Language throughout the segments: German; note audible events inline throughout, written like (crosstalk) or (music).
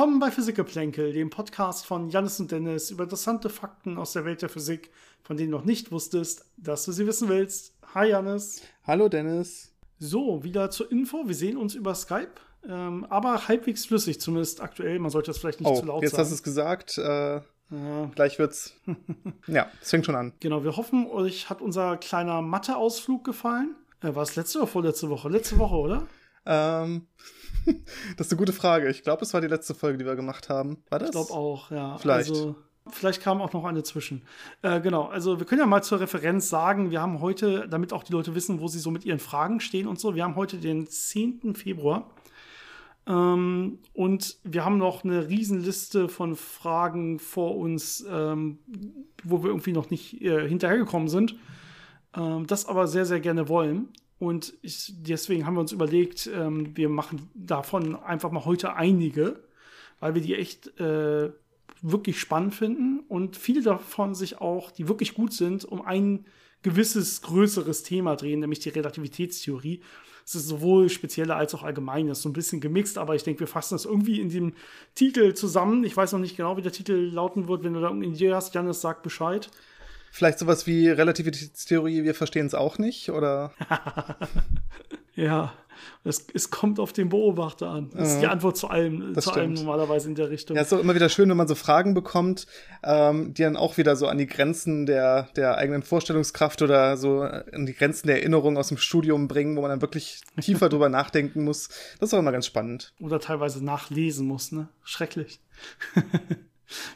Willkommen bei Physikgeplänkel, dem Podcast von Janis und Dennis über interessante Fakten aus der Welt der Physik, von denen du noch nicht wusstest, dass du sie wissen willst. Hi Janis. Hallo Dennis. So, wieder zur Info. Wir sehen uns über Skype, ähm, aber halbwegs flüssig, zumindest aktuell. Man sollte das vielleicht nicht oh, zu laut jetzt sagen. hast du es gesagt. Äh, ja. Gleich wird's. (laughs) ja, es fängt schon an. Genau, wir hoffen, euch hat unser kleiner Mathe-Ausflug gefallen. Äh, war es letzte oder vorletzte Woche? Letzte Woche, oder? Ähm, (laughs) das ist eine gute Frage. Ich glaube, es war die letzte Folge, die wir gemacht haben. War das? Ich glaube auch, ja. Vielleicht. Also, vielleicht kam auch noch eine zwischen. Äh, genau, also wir können ja mal zur Referenz sagen, wir haben heute, damit auch die Leute wissen, wo sie so mit ihren Fragen stehen und so, wir haben heute den 10. Februar. Ähm, und wir haben noch eine Riesenliste von Fragen vor uns, ähm, wo wir irgendwie noch nicht äh, hinterhergekommen sind. Ähm, das aber sehr, sehr gerne wollen. Und ich, deswegen haben wir uns überlegt, ähm, wir machen davon einfach mal heute einige, weil wir die echt äh, wirklich spannend finden und viele davon sich auch, die wirklich gut sind, um ein gewisses größeres Thema drehen, nämlich die Relativitätstheorie. Es ist sowohl spezielle als auch allgemein, ist so ein bisschen gemixt, aber ich denke, wir fassen das irgendwie in dem Titel zusammen. Ich weiß noch nicht genau, wie der Titel lauten wird. Wenn du da irgendeine Idee hast, Janis, sag Bescheid. Vielleicht sowas wie Relativitätstheorie, wir verstehen es auch nicht, oder? (laughs) ja, es, es, kommt auf den Beobachter an. Das ist die Antwort zu allem, zu allem normalerweise in der Richtung. Ja, ist doch immer wieder schön, wenn man so Fragen bekommt, ähm, die dann auch wieder so an die Grenzen der, der eigenen Vorstellungskraft oder so an die Grenzen der Erinnerung aus dem Studium bringen, wo man dann wirklich tiefer (laughs) drüber nachdenken muss. Das ist auch immer ganz spannend. Oder teilweise nachlesen muss, ne? Schrecklich. (laughs)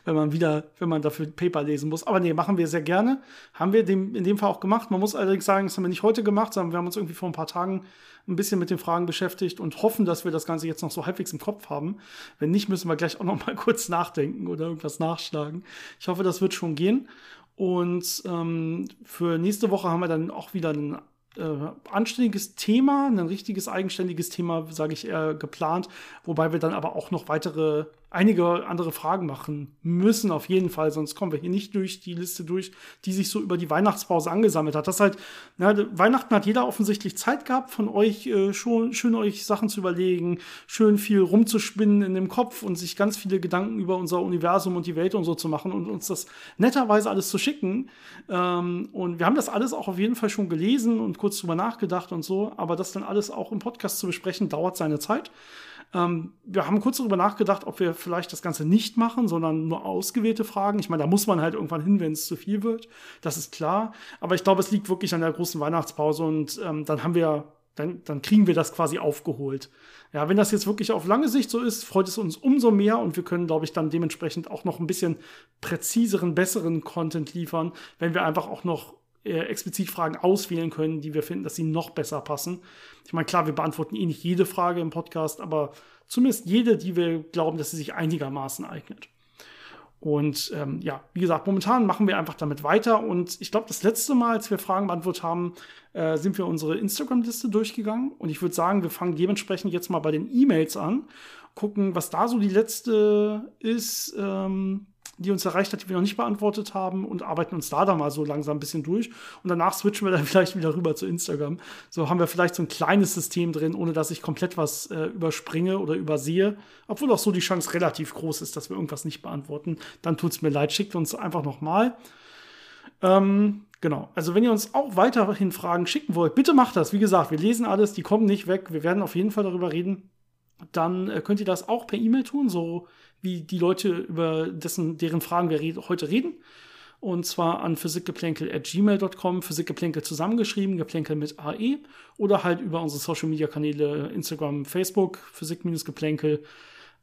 wenn man wieder, wenn man dafür Paper lesen muss. Aber nee, machen wir sehr gerne. Haben wir dem, in dem Fall auch gemacht. Man muss allerdings sagen, das haben wir nicht heute gemacht, sondern wir haben uns irgendwie vor ein paar Tagen ein bisschen mit den Fragen beschäftigt und hoffen, dass wir das Ganze jetzt noch so halbwegs im Kopf haben. Wenn nicht, müssen wir gleich auch noch mal (laughs) kurz nachdenken oder irgendwas nachschlagen. Ich hoffe, das wird schon gehen. Und ähm, für nächste Woche haben wir dann auch wieder ein äh, anständiges Thema, ein richtiges eigenständiges Thema, sage ich eher, geplant, wobei wir dann aber auch noch weitere, einige andere Fragen machen müssen, auf jeden Fall, sonst kommen wir hier nicht durch die Liste durch, die sich so über die Weihnachtspause angesammelt hat. Das halt, na, Weihnachten hat jeder offensichtlich Zeit gehabt, von euch äh, schon, schön euch Sachen zu überlegen, schön viel rumzuspinnen in dem Kopf und sich ganz viele Gedanken über unser Universum und die Welt und so zu machen und uns das netterweise alles zu schicken. Ähm, und wir haben das alles auch auf jeden Fall schon gelesen und kurz drüber nachgedacht und so, aber das dann alles auch im Podcast zu besprechen, dauert seine Zeit. Ähm, wir haben kurz darüber nachgedacht, ob wir vielleicht das Ganze nicht machen, sondern nur ausgewählte Fragen. Ich meine, da muss man halt irgendwann hin, wenn es zu viel wird. Das ist klar. Aber ich glaube, es liegt wirklich an der großen Weihnachtspause und ähm, dann haben wir, dann, dann kriegen wir das quasi aufgeholt. Ja, wenn das jetzt wirklich auf lange Sicht so ist, freut es uns umso mehr und wir können, glaube ich, dann dementsprechend auch noch ein bisschen präziseren, besseren Content liefern, wenn wir einfach auch noch explizit Fragen auswählen können, die wir finden, dass sie noch besser passen. Ich meine, klar, wir beantworten eh nicht jede Frage im Podcast, aber zumindest jede, die wir glauben, dass sie sich einigermaßen eignet. Und ähm, ja, wie gesagt, momentan machen wir einfach damit weiter. Und ich glaube, das letzte Mal, als wir Fragen beantwortet haben, äh, sind wir unsere Instagram-Liste durchgegangen. Und ich würde sagen, wir fangen dementsprechend jetzt mal bei den E-Mails an, gucken, was da so die letzte ist. Ähm, die uns erreicht hat, die wir noch nicht beantwortet haben und arbeiten uns da dann mal so langsam ein bisschen durch. Und danach switchen wir dann (laughs) vielleicht wieder rüber zu Instagram. So haben wir vielleicht so ein kleines System drin, ohne dass ich komplett was äh, überspringe oder übersehe. Obwohl auch so die Chance relativ groß ist, dass wir irgendwas nicht beantworten. Dann tut es mir leid, schickt uns einfach nochmal. Ähm, genau. Also wenn ihr uns auch weiterhin Fragen schicken wollt, bitte macht das. Wie gesagt, wir lesen alles, die kommen nicht weg. Wir werden auf jeden Fall darüber reden. Dann äh, könnt ihr das auch per E-Mail tun, so wie die Leute, über dessen, deren Fragen wir red heute reden. Und zwar an physikgeplänkel.gmail.com, Physikgeplänkel zusammengeschrieben, Geplänkel mit AE. Oder halt über unsere Social Media Kanäle Instagram, Facebook, Physik-Geplänkel.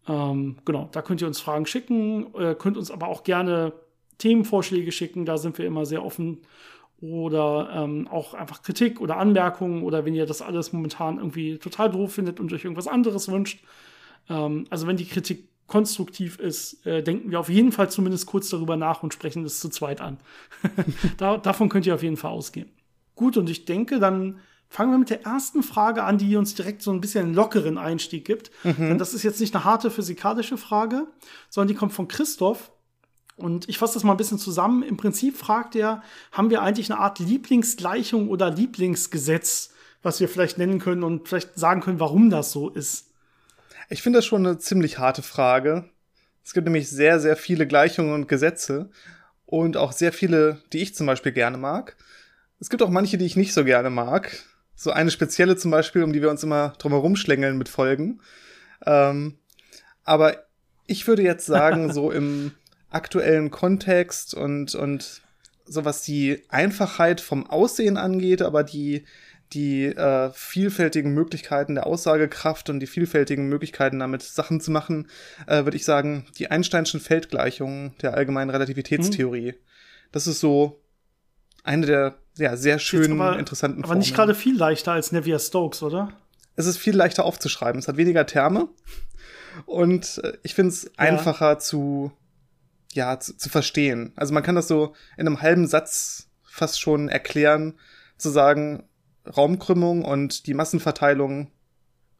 Ähm, genau, da könnt ihr uns Fragen schicken, äh, könnt uns aber auch gerne Themenvorschläge schicken, da sind wir immer sehr offen. Oder ähm, auch einfach Kritik oder Anmerkungen oder wenn ihr das alles momentan irgendwie total doof findet und euch irgendwas anderes wünscht. Ähm, also wenn die Kritik konstruktiv ist, äh, denken wir auf jeden Fall zumindest kurz darüber nach und sprechen es zu zweit an. (laughs) da, davon könnt ihr auf jeden Fall ausgehen. Gut, und ich denke, dann fangen wir mit der ersten Frage an, die uns direkt so ein bisschen einen lockeren Einstieg gibt. Mhm. Denn das ist jetzt nicht eine harte physikalische Frage, sondern die kommt von Christoph. Und ich fasse das mal ein bisschen zusammen. Im Prinzip fragt er, haben wir eigentlich eine Art Lieblingsgleichung oder Lieblingsgesetz, was wir vielleicht nennen können und vielleicht sagen können, warum das so ist? Ich finde das schon eine ziemlich harte Frage. Es gibt nämlich sehr, sehr viele Gleichungen und Gesetze und auch sehr viele, die ich zum Beispiel gerne mag. Es gibt auch manche, die ich nicht so gerne mag. So eine spezielle zum Beispiel, um die wir uns immer drum herum schlängeln mit Folgen. Ähm, aber ich würde jetzt sagen, so (laughs) im aktuellen Kontext und, und so was die Einfachheit vom Aussehen angeht, aber die, die äh, vielfältigen Möglichkeiten der Aussagekraft und die vielfältigen Möglichkeiten damit Sachen zu machen, äh, würde ich sagen, die Einsteinschen Feldgleichungen der allgemeinen Relativitätstheorie. Mhm. Das ist so eine der ja, sehr schönen, aber, interessanten Aber nicht gerade viel leichter als Navier-Stokes, oder? Es ist viel leichter aufzuschreiben. Es hat weniger Terme. Und äh, ich finde es ja. einfacher zu, ja, zu, zu verstehen. Also man kann das so in einem halben Satz fast schon erklären, zu sagen, Raumkrümmung und die Massenverteilung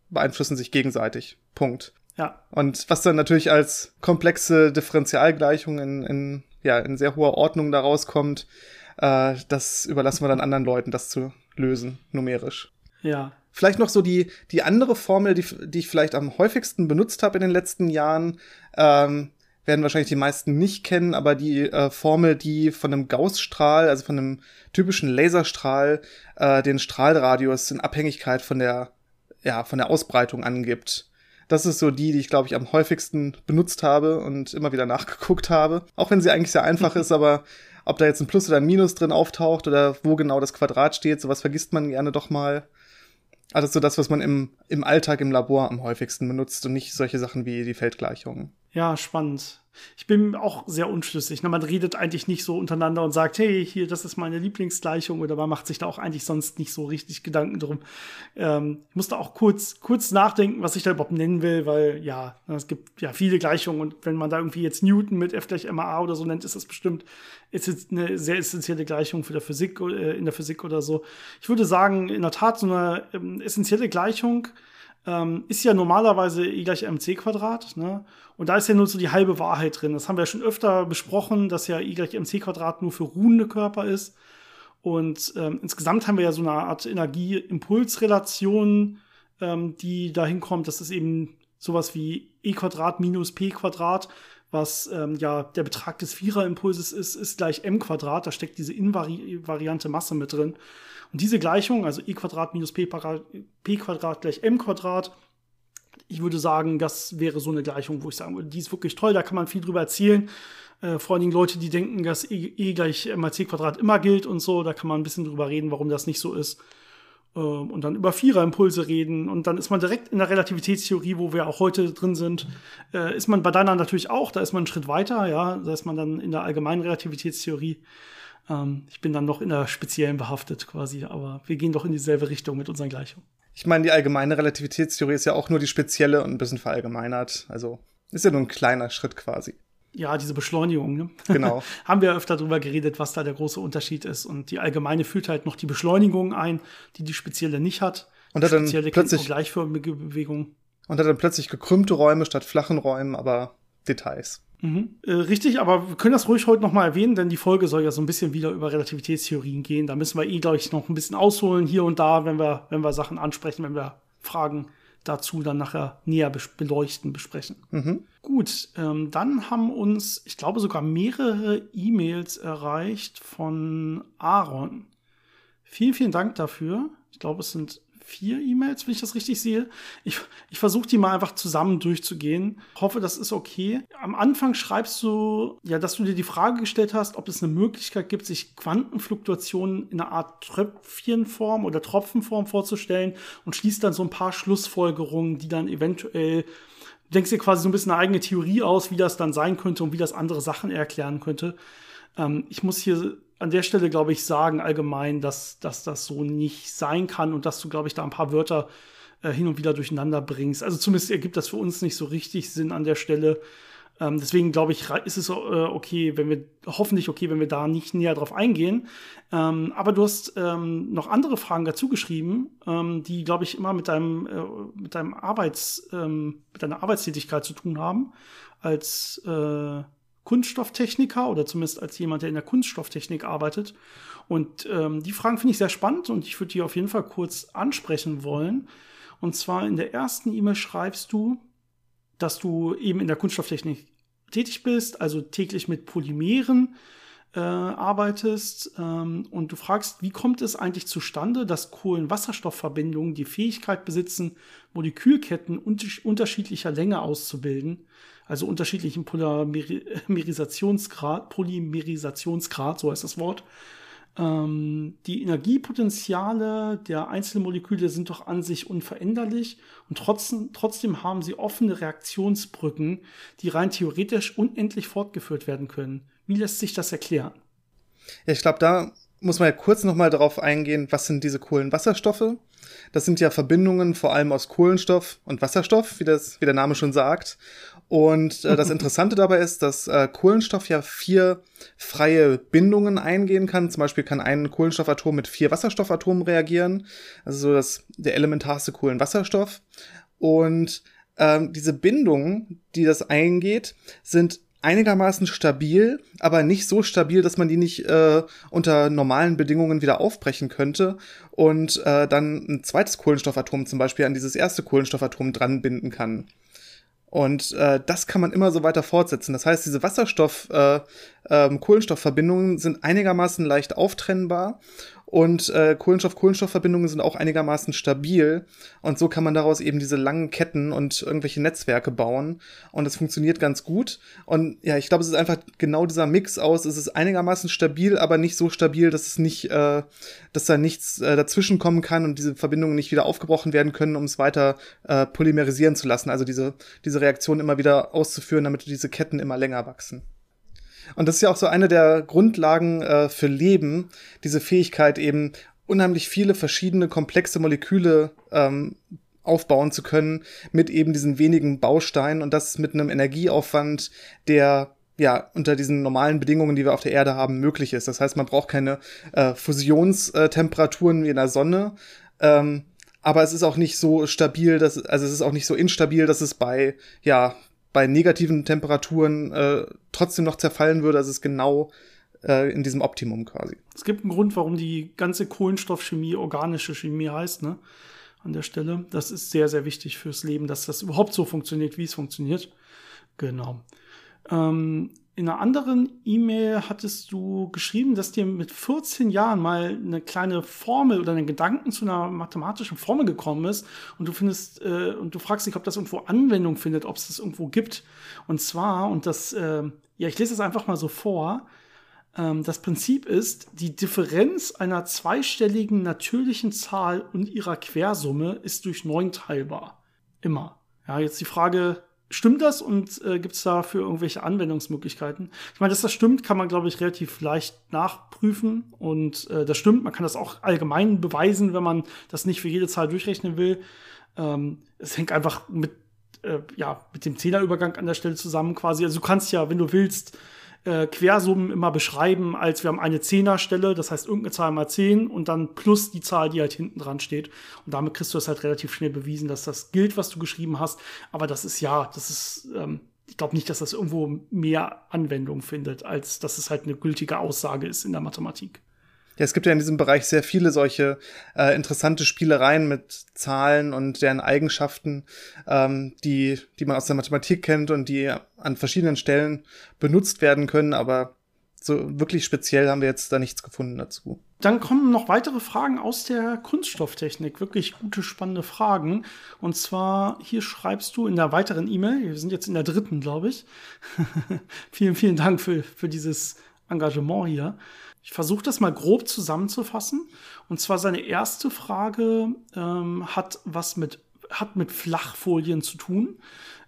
beeinflussen sich gegenseitig. Punkt. Ja. Und was dann natürlich als komplexe Differentialgleichung in, in, ja, in sehr hoher Ordnung daraus kommt, äh, das überlassen wir dann anderen Leuten, das zu lösen, numerisch. Ja. Vielleicht noch so die, die andere Formel, die, die ich vielleicht am häufigsten benutzt habe in den letzten Jahren, ähm, werden wahrscheinlich die meisten nicht kennen, aber die äh, Formel, die von einem Gaussstrahl, also von einem typischen Laserstrahl, äh, den Strahlradius in Abhängigkeit von der, ja, von der Ausbreitung angibt. Das ist so die, die ich, glaube ich, am häufigsten benutzt habe und immer wieder (laughs) nachgeguckt habe. Auch wenn sie eigentlich sehr einfach ist, (laughs) aber ob da jetzt ein Plus oder ein Minus drin auftaucht oder wo genau das Quadrat steht, sowas vergisst man gerne doch mal. Also so das, was man im, im Alltag im Labor am häufigsten benutzt und nicht solche Sachen wie die Feldgleichungen. Ja, spannend. Ich bin auch sehr unschlüssig. Man redet eigentlich nicht so untereinander und sagt, hey, hier, das ist meine Lieblingsgleichung oder man macht sich da auch eigentlich sonst nicht so richtig Gedanken drum. Ähm, ich musste auch kurz, kurz nachdenken, was ich da überhaupt nennen will, weil ja, es gibt ja viele Gleichungen und wenn man da irgendwie jetzt Newton mit F gleich MA oder so nennt, ist das bestimmt eine sehr essentielle Gleichung für der Physik, äh, in der Physik oder so. Ich würde sagen, in der Tat so eine ähm, essentielle Gleichung, ähm, ist ja normalerweise E gleich mc Quadrat. Ne? Und da ist ja nur so die halbe Wahrheit drin. Das haben wir ja schon öfter besprochen, dass ja E gleich mc Quadrat nur für ruhende Körper ist. Und ähm, insgesamt haben wir ja so eine Art Energie-Impuls-Relation, ähm, die dahin kommt. Das ist eben sowas wie E Quadrat minus P Quadrat, was ähm, ja der Betrag des Viererimpulses ist, ist gleich m Quadrat. Da steckt diese invariante Masse mit drin. Und diese Gleichung, also e Quadrat minus p, Quadrat gleich m Quadrat, ich würde sagen, das wäre so eine Gleichung, wo ich sagen würde, die ist wirklich toll, da kann man viel drüber erzählen. Äh, vor allen Dingen Leute, die denken, dass e, e gleich mal c Quadrat immer gilt und so, da kann man ein bisschen drüber reden, warum das nicht so ist. Äh, und dann über Viererimpulse reden und dann ist man direkt in der Relativitätstheorie, wo wir auch heute drin sind, äh, ist man bei deiner natürlich auch, da ist man einen Schritt weiter, ja, da ist man dann in der allgemeinen Relativitätstheorie. Ähm, ich bin dann noch in der speziellen behaftet quasi, aber wir gehen doch in dieselbe Richtung mit unseren Gleichungen. Ich meine, die allgemeine Relativitätstheorie ist ja auch nur die spezielle und ein bisschen verallgemeinert. Also ist ja nur ein kleiner Schritt quasi. Ja, diese Beschleunigung. Ne? Genau. (laughs) Haben wir öfter darüber geredet, was da der große Unterschied ist. Und die allgemeine führt halt noch die Beschleunigung ein, die die spezielle nicht hat. Und hat dann plötzlich gleichförmige Bewegung. Und hat dann plötzlich gekrümmte Räume statt flachen Räumen, aber Details. Mhm. Äh, richtig, aber wir können das ruhig heute noch mal erwähnen, denn die Folge soll ja so ein bisschen wieder über Relativitätstheorien gehen. Da müssen wir eh, glaube ich, noch ein bisschen ausholen hier und da, wenn wir, wenn wir Sachen ansprechen, wenn wir Fragen dazu dann nachher näher beleuchten, besprechen. Mhm. Gut, ähm, dann haben uns, ich glaube, sogar mehrere E-Mails erreicht von Aaron. Vielen, vielen Dank dafür. Ich glaube, es sind vier E-Mails, wenn ich das richtig sehe. Ich, ich versuche die mal einfach zusammen durchzugehen. Hoffe, das ist okay. Am Anfang schreibst du, ja, dass du dir die Frage gestellt hast, ob es eine Möglichkeit gibt, sich Quantenfluktuationen in einer Art Tröpfchenform oder Tropfenform vorzustellen und schließt dann so ein paar Schlussfolgerungen, die dann eventuell Denkst dir quasi so ein bisschen eine eigene Theorie aus, wie das dann sein könnte und wie das andere Sachen erklären könnte. Ähm, ich muss hier an der Stelle, glaube ich, sagen allgemein, dass, dass das so nicht sein kann und dass du, glaube ich, da ein paar Wörter äh, hin und wieder durcheinander bringst. Also zumindest ergibt das für uns nicht so richtig Sinn an der Stelle. Ähm, deswegen glaube ich, ist es äh, okay, wenn wir, hoffentlich okay, wenn wir da nicht näher drauf eingehen. Ähm, aber du hast ähm, noch andere Fragen dazu geschrieben, ähm, die, glaube ich, immer mit deinem, äh, mit deinem Arbeits, ähm, mit deiner Arbeitstätigkeit zu tun haben. Als äh, Kunststofftechniker oder zumindest als jemand, der in der Kunststofftechnik arbeitet. Und ähm, die Fragen finde ich sehr spannend und ich würde die auf jeden Fall kurz ansprechen wollen. Und zwar in der ersten E-Mail schreibst du, dass du eben in der Kunststofftechnik tätig bist, also täglich mit Polymeren äh, arbeitest ähm, und du fragst, wie kommt es eigentlich zustande, dass Kohlenwasserstoffverbindungen die Fähigkeit besitzen, Molekülketten unter unterschiedlicher Länge auszubilden, also unterschiedlichen Polymerisationsgrad, Polymerisationsgrad, so heißt das Wort. Ähm, die Energiepotenziale der einzelnen Moleküle sind doch an sich unveränderlich und trotzdem, trotzdem haben sie offene Reaktionsbrücken, die rein theoretisch unendlich fortgeführt werden können. Wie lässt sich das erklären? Ja, ich glaube, da muss man ja kurz noch mal darauf eingehen, was sind diese Kohlenwasserstoffe? Das sind ja Verbindungen vor allem aus Kohlenstoff und Wasserstoff, wie, das, wie der Name schon sagt. Und äh, das (laughs) Interessante dabei ist, dass äh, Kohlenstoff ja vier freie Bindungen eingehen kann. Zum Beispiel kann ein Kohlenstoffatom mit vier Wasserstoffatomen reagieren. Also so das, der elementarste Kohlenwasserstoff. Und ähm, diese Bindungen, die das eingeht, sind einigermaßen stabil, aber nicht so stabil, dass man die nicht äh, unter normalen Bedingungen wieder aufbrechen könnte und äh, dann ein zweites Kohlenstoffatom zum Beispiel an dieses erste Kohlenstoffatom dran binden kann. Und äh, das kann man immer so weiter fortsetzen. Das heißt, diese Wasserstoff-Kohlenstoffverbindungen äh, ähm, sind einigermaßen leicht auftrennbar und äh, Kohlenstoff-Kohlenstoff-Verbindungen sind auch einigermaßen stabil. Und so kann man daraus eben diese langen Ketten und irgendwelche Netzwerke bauen. Und es funktioniert ganz gut. Und ja, ich glaube, es ist einfach genau dieser Mix aus, es ist einigermaßen stabil, aber nicht so stabil, dass es nicht, äh, dass da nichts äh, dazwischen kommen kann und diese Verbindungen nicht wieder aufgebrochen werden können, um es weiter äh, polymerisieren zu lassen, also diese, diese Reaktion immer wieder auszuführen, damit diese Ketten immer länger wachsen. Und das ist ja auch so eine der Grundlagen äh, für Leben, diese Fähigkeit eben unheimlich viele verschiedene komplexe Moleküle ähm, aufbauen zu können mit eben diesen wenigen Bausteinen und das mit einem Energieaufwand, der ja unter diesen normalen Bedingungen, die wir auf der Erde haben, möglich ist. Das heißt, man braucht keine äh, Fusionstemperaturen wie in der Sonne. Ähm, aber es ist auch nicht so stabil, dass, also es ist auch nicht so instabil, dass es bei, ja, bei negativen Temperaturen äh, trotzdem noch zerfallen würde. Also es ist genau äh, in diesem Optimum quasi. Es gibt einen Grund, warum die ganze Kohlenstoffchemie organische Chemie heißt, ne? An der Stelle. Das ist sehr, sehr wichtig fürs Leben, dass das überhaupt so funktioniert, wie es funktioniert. Genau. Ähm, in einer anderen E-Mail hattest du geschrieben, dass dir mit 14 Jahren mal eine kleine Formel oder ein Gedanken zu einer mathematischen Formel gekommen ist und du findest äh, und du fragst dich, ob das irgendwo Anwendung findet, ob es das irgendwo gibt. Und zwar, und das, äh, ja, ich lese es einfach mal so vor. Ähm, das Prinzip ist, die Differenz einer zweistelligen natürlichen Zahl und ihrer Quersumme ist durch neun teilbar. Immer. Ja, jetzt die Frage, Stimmt das und äh, gibt es dafür irgendwelche Anwendungsmöglichkeiten? Ich meine, dass das stimmt, kann man, glaube ich, relativ leicht nachprüfen. Und äh, das stimmt, man kann das auch allgemein beweisen, wenn man das nicht für jede Zahl durchrechnen will. Ähm, es hängt einfach mit, äh, ja, mit dem Zehnerübergang an der Stelle zusammen quasi. Also du kannst ja, wenn du willst, äh, Quersummen immer beschreiben, als wir haben eine Zehnerstelle, das heißt irgendeine Zahl mal 10 und dann plus die Zahl, die halt hinten dran steht. Und damit kriegst du es halt relativ schnell bewiesen, dass das gilt, was du geschrieben hast. Aber das ist ja, das ist, ähm, ich glaube nicht, dass das irgendwo mehr Anwendung findet, als dass es halt eine gültige Aussage ist in der Mathematik. Ja, es gibt ja in diesem Bereich sehr viele solche äh, interessante Spielereien mit Zahlen und deren Eigenschaften, ähm, die, die man aus der Mathematik kennt und die an verschiedenen Stellen benutzt werden können, aber so wirklich speziell haben wir jetzt da nichts gefunden dazu. Dann kommen noch weitere Fragen aus der Kunststofftechnik. Wirklich gute, spannende Fragen. Und zwar, hier schreibst du in der weiteren E-Mail, wir sind jetzt in der dritten, glaube ich. (laughs) vielen, vielen Dank für, für dieses Engagement hier. Ich versuche das mal grob zusammenzufassen. Und zwar seine erste Frage ähm, hat was mit, hat mit Flachfolien zu tun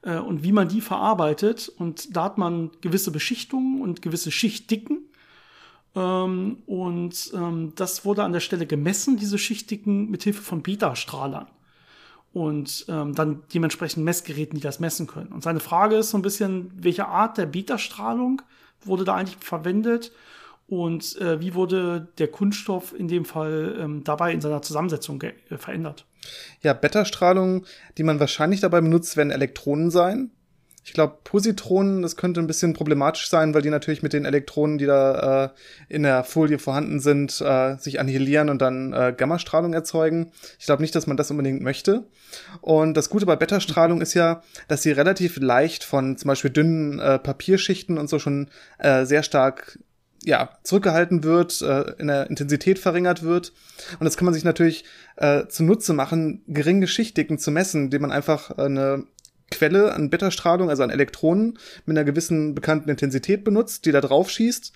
äh, und wie man die verarbeitet. Und da hat man gewisse Beschichtungen und gewisse Schichtdicken. Ähm, und ähm, das wurde an der Stelle gemessen, diese Schichtdicken, mit Hilfe von Beta-Strahlern. Und ähm, dann dementsprechend Messgeräten, die das messen können. Und seine Frage ist so ein bisschen, welche Art der Beta-Strahlung wurde da eigentlich verwendet und äh, wie wurde der Kunststoff in dem Fall ähm, dabei in seiner Zusammensetzung äh, verändert? Ja, Beta-Strahlung, die man wahrscheinlich dabei benutzt, werden Elektronen sein. Ich glaube, Positronen, das könnte ein bisschen problematisch sein, weil die natürlich mit den Elektronen, die da äh, in der Folie vorhanden sind, äh, sich annihilieren und dann äh, Gammastrahlung erzeugen. Ich glaube nicht, dass man das unbedingt möchte. Und das Gute bei Beta-Strahlung ist ja, dass sie relativ leicht von zum Beispiel dünnen äh, Papierschichten und so schon sehr stark ja, zurückgehalten wird, äh, in der Intensität verringert wird. Und das kann man sich natürlich äh, zunutze machen, geringe Schichtdicken zu messen, indem man einfach eine Quelle an Beta-Strahlung, also an Elektronen, mit einer gewissen bekannten Intensität benutzt, die da drauf schießt.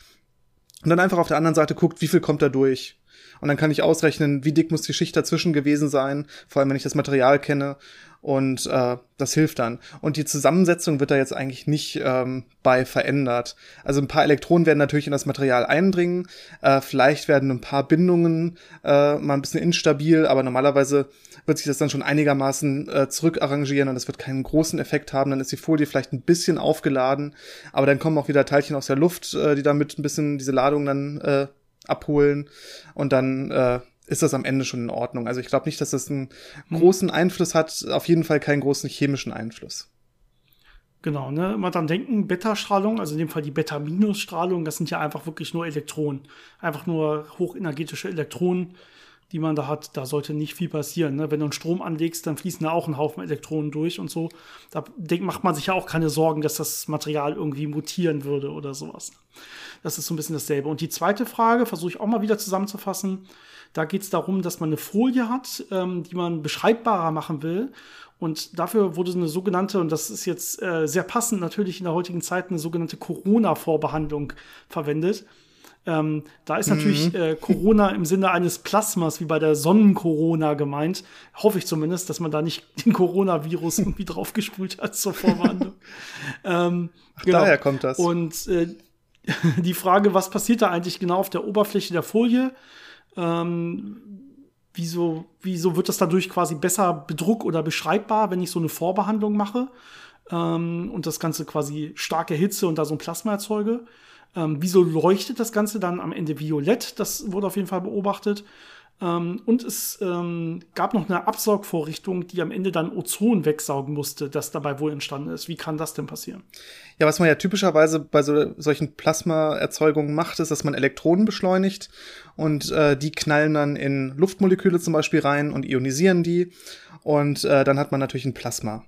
Und dann einfach auf der anderen Seite guckt, wie viel kommt da durch. Und dann kann ich ausrechnen, wie dick muss die Schicht dazwischen gewesen sein, vor allem wenn ich das Material kenne und äh, das hilft dann. Und die Zusammensetzung wird da jetzt eigentlich nicht ähm, bei verändert. Also ein paar Elektronen werden natürlich in das Material eindringen, äh, vielleicht werden ein paar Bindungen äh, mal ein bisschen instabil, aber normalerweise wird sich das dann schon einigermaßen äh, zurückarrangieren und das wird keinen großen Effekt haben. Dann ist die Folie vielleicht ein bisschen aufgeladen, aber dann kommen auch wieder Teilchen aus der Luft, äh, die damit ein bisschen diese Ladung dann äh, abholen und dann äh, ist das am Ende schon in Ordnung. Also ich glaube nicht, dass das einen hm. großen Einfluss hat, auf jeden Fall keinen großen chemischen Einfluss. Genau, ne? Immer dann denken, Beta-Strahlung, also in dem Fall die Beta-Strahlung, das sind ja einfach wirklich nur Elektronen. Einfach nur hochenergetische Elektronen, die man da hat. Da sollte nicht viel passieren. Ne? Wenn du einen Strom anlegst, dann fließen da auch ein Haufen Elektronen durch und so. Da macht man sich ja auch keine Sorgen, dass das Material irgendwie mutieren würde oder sowas. Das ist so ein bisschen dasselbe. Und die zweite Frage versuche ich auch mal wieder zusammenzufassen. Da geht es darum, dass man eine Folie hat, ähm, die man beschreibbarer machen will. Und dafür wurde eine sogenannte, und das ist jetzt äh, sehr passend natürlich in der heutigen Zeit, eine sogenannte Corona-Vorbehandlung verwendet. Ähm, da ist natürlich mhm. äh, Corona im Sinne eines Plasmas, wie bei der Sonnen-Corona gemeint. Hoffe ich zumindest, dass man da nicht (laughs) den Coronavirus irgendwie draufgespult hat zur Vorbehandlung. (laughs) ähm, Ach, genau. daher kommt das. Und äh, (laughs) die Frage, was passiert da eigentlich genau auf der Oberfläche der Folie? Ähm, wieso, wieso wird das dadurch quasi besser bedruck- oder beschreibbar, wenn ich so eine Vorbehandlung mache ähm, und das Ganze quasi starke Hitze und da so ein Plasma erzeuge? Ähm, wieso leuchtet das Ganze dann am Ende violett? Das wurde auf jeden Fall beobachtet. Ähm, und es ähm, gab noch eine Absaugvorrichtung, die am Ende dann Ozon wegsaugen musste, das dabei wohl entstanden ist. Wie kann das denn passieren? Ja, was man ja typischerweise bei so, solchen Plasmaerzeugungen macht, ist, dass man Elektronen beschleunigt und äh, die knallen dann in Luftmoleküle zum Beispiel rein und ionisieren die und äh, dann hat man natürlich ein Plasma.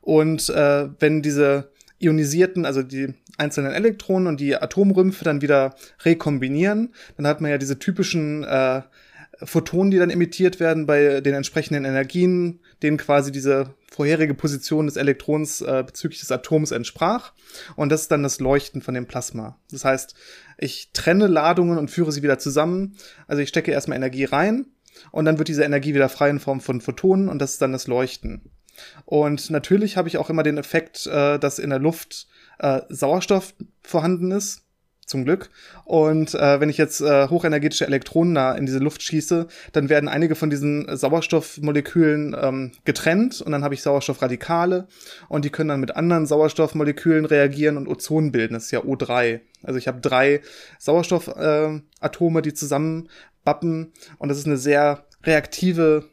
Und äh, wenn diese ionisierten, also die einzelnen Elektronen und die Atomrümpfe dann wieder rekombinieren, dann hat man ja diese typischen äh, Photonen, die dann emittiert werden bei den entsprechenden Energien, denen quasi diese vorherige Position des Elektrons äh, bezüglich des Atoms entsprach. Und das ist dann das Leuchten von dem Plasma. Das heißt, ich trenne Ladungen und führe sie wieder zusammen. Also ich stecke erstmal Energie rein und dann wird diese Energie wieder frei in Form von Photonen und das ist dann das Leuchten. Und natürlich habe ich auch immer den Effekt, äh, dass in der Luft äh, Sauerstoff vorhanden ist zum Glück. Und äh, wenn ich jetzt äh, hochenergetische Elektronen da in diese Luft schieße, dann werden einige von diesen Sauerstoffmolekülen ähm, getrennt und dann habe ich Sauerstoffradikale und die können dann mit anderen Sauerstoffmolekülen reagieren und Ozon bilden. Das ist ja O3. Also ich habe drei Sauerstoffatome, äh, die zusammen bappen und das ist eine sehr reaktive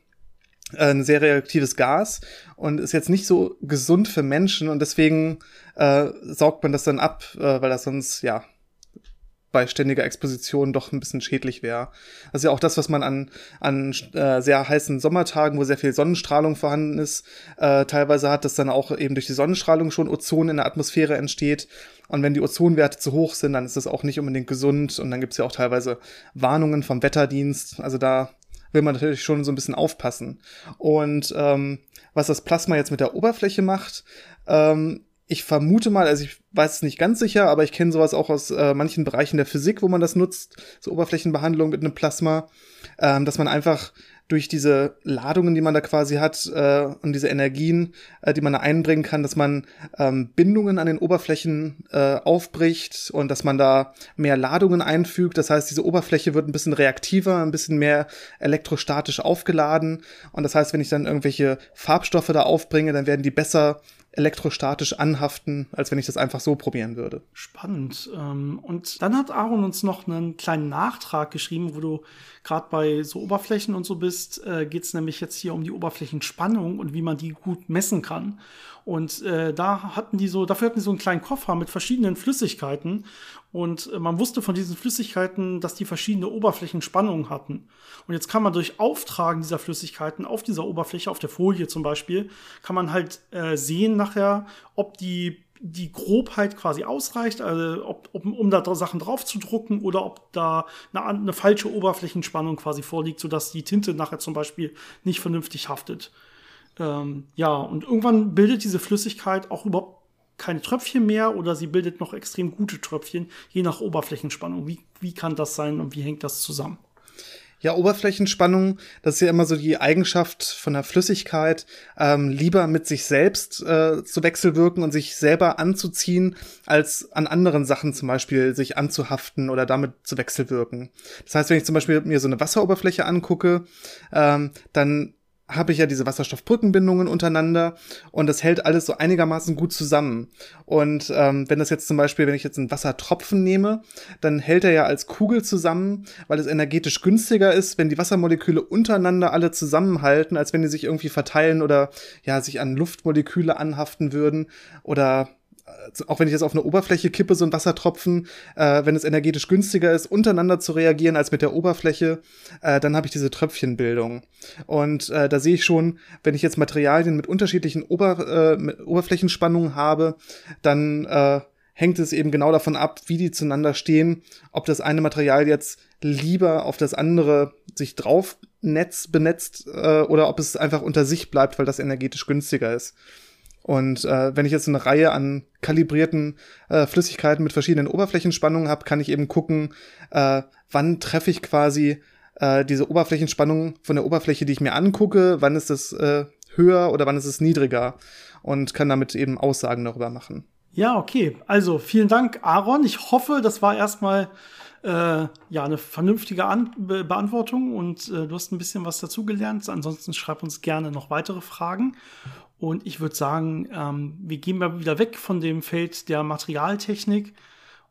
äh, ein sehr reaktives Gas und ist jetzt nicht so gesund für Menschen und deswegen äh, saugt man das dann ab, äh, weil das sonst ja bei ständiger Exposition doch ein bisschen schädlich wäre. Das ist ja auch das, was man an, an äh, sehr heißen Sommertagen, wo sehr viel Sonnenstrahlung vorhanden ist, äh, teilweise hat, dass dann auch eben durch die Sonnenstrahlung schon Ozon in der Atmosphäre entsteht. Und wenn die Ozonwerte zu hoch sind, dann ist das auch nicht unbedingt gesund. Und dann gibt es ja auch teilweise Warnungen vom Wetterdienst. Also da will man natürlich schon so ein bisschen aufpassen. Und ähm, was das Plasma jetzt mit der Oberfläche macht, ähm, ich vermute mal, also ich weiß es nicht ganz sicher, aber ich kenne sowas auch aus äh, manchen Bereichen der Physik, wo man das nutzt, so Oberflächenbehandlung mit einem Plasma, ähm, dass man einfach durch diese Ladungen, die man da quasi hat äh, und diese Energien, äh, die man da einbringen kann, dass man ähm, Bindungen an den Oberflächen äh, aufbricht und dass man da mehr Ladungen einfügt. Das heißt, diese Oberfläche wird ein bisschen reaktiver, ein bisschen mehr elektrostatisch aufgeladen. Und das heißt, wenn ich dann irgendwelche Farbstoffe da aufbringe, dann werden die besser elektrostatisch anhaften, als wenn ich das einfach so probieren würde. Spannend. Ähm, und dann hat Aaron uns noch einen kleinen Nachtrag geschrieben, wo du gerade bei so Oberflächen und so bist, äh, geht es nämlich jetzt hier um die Oberflächenspannung und wie man die gut messen kann. Und äh, da hatten die so, dafür hatten die so einen kleinen Koffer mit verschiedenen Flüssigkeiten. Und äh, man wusste von diesen Flüssigkeiten, dass die verschiedene Oberflächenspannungen hatten. Und jetzt kann man durch Auftragen dieser Flüssigkeiten auf dieser Oberfläche, auf der Folie zum Beispiel, kann man halt äh, sehen nachher, ob die die Grobheit quasi ausreicht, also ob, ob, um da Sachen drauf zu drucken oder ob da eine, eine falsche Oberflächenspannung quasi vorliegt, sodass die Tinte nachher zum Beispiel nicht vernünftig haftet. Ähm, ja, und irgendwann bildet diese Flüssigkeit auch überhaupt keine Tröpfchen mehr oder sie bildet noch extrem gute Tröpfchen, je nach Oberflächenspannung. Wie, wie kann das sein und wie hängt das zusammen? Ja, Oberflächenspannung, das ist ja immer so die Eigenschaft von der Flüssigkeit, ähm, lieber mit sich selbst äh, zu wechselwirken und sich selber anzuziehen, als an anderen Sachen zum Beispiel sich anzuhaften oder damit zu wechselwirken. Das heißt, wenn ich zum Beispiel mir so eine Wasseroberfläche angucke, ähm, dann habe ich ja diese Wasserstoffbrückenbindungen untereinander und das hält alles so einigermaßen gut zusammen. Und ähm, wenn das jetzt zum Beispiel, wenn ich jetzt einen Wassertropfen nehme, dann hält er ja als Kugel zusammen, weil es energetisch günstiger ist, wenn die Wassermoleküle untereinander alle zusammenhalten, als wenn die sich irgendwie verteilen oder ja sich an Luftmoleküle anhaften würden oder auch wenn ich jetzt auf eine Oberfläche kippe, so ein Wassertropfen, äh, wenn es energetisch günstiger ist, untereinander zu reagieren als mit der Oberfläche, äh, dann habe ich diese Tröpfchenbildung. Und äh, da sehe ich schon, wenn ich jetzt Materialien mit unterschiedlichen Ober, äh, mit Oberflächenspannungen habe, dann äh, hängt es eben genau davon ab, wie die zueinander stehen, ob das eine Material jetzt lieber auf das andere sich drauf netz benetzt äh, oder ob es einfach unter sich bleibt, weil das energetisch günstiger ist. Und äh, wenn ich jetzt eine Reihe an kalibrierten äh, Flüssigkeiten mit verschiedenen Oberflächenspannungen habe, kann ich eben gucken, äh, wann treffe ich quasi äh, diese Oberflächenspannung von der Oberfläche, die ich mir angucke, wann ist es äh, höher oder wann ist es niedriger und kann damit eben Aussagen darüber machen. Ja, okay. Also vielen Dank, Aaron. Ich hoffe, das war erstmal äh, ja eine vernünftige An Be Beantwortung und äh, du hast ein bisschen was dazugelernt. Ansonsten schreib uns gerne noch weitere Fragen. Und ich würde sagen, ähm, wir gehen mal wieder weg von dem Feld der Materialtechnik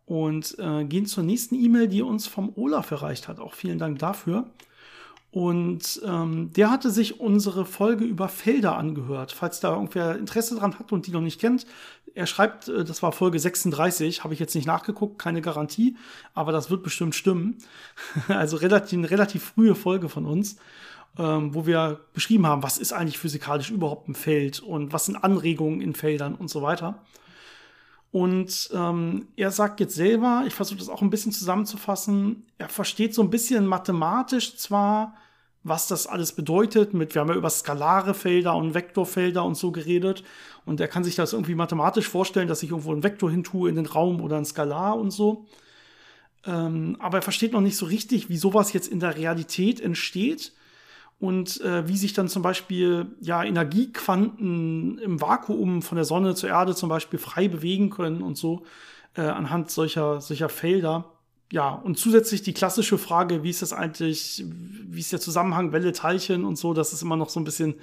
und äh, gehen zur nächsten E-Mail, die uns vom Olaf erreicht hat. Auch vielen Dank dafür. Und ähm, der hatte sich unsere Folge über Felder angehört. Falls da irgendwer Interesse dran hat und die noch nicht kennt, er schreibt, äh, das war Folge 36, habe ich jetzt nicht nachgeguckt, keine Garantie, aber das wird bestimmt stimmen. (laughs) also relativ, eine relativ frühe Folge von uns ähm, wo wir beschrieben haben, was ist eigentlich physikalisch überhaupt ein Feld und was sind Anregungen in Feldern und so weiter. Und ähm, er sagt jetzt selber, ich versuche das auch ein bisschen zusammenzufassen, er versteht so ein bisschen mathematisch zwar, was das alles bedeutet. Mit, wir haben ja über skalare Felder und Vektorfelder und so geredet. Und er kann sich das irgendwie mathematisch vorstellen, dass ich irgendwo einen Vektor hin tue in den Raum oder ein Skalar und so. Ähm, aber er versteht noch nicht so richtig, wie sowas jetzt in der Realität entsteht und äh, wie sich dann zum Beispiel ja Energiequanten im Vakuum von der Sonne zur Erde zum Beispiel frei bewegen können und so äh, anhand solcher solcher Felder. Ja, und zusätzlich die klassische Frage, wie ist das eigentlich, wie ist der Zusammenhang Welle, Teilchen und so, das ist immer noch so ein bisschen,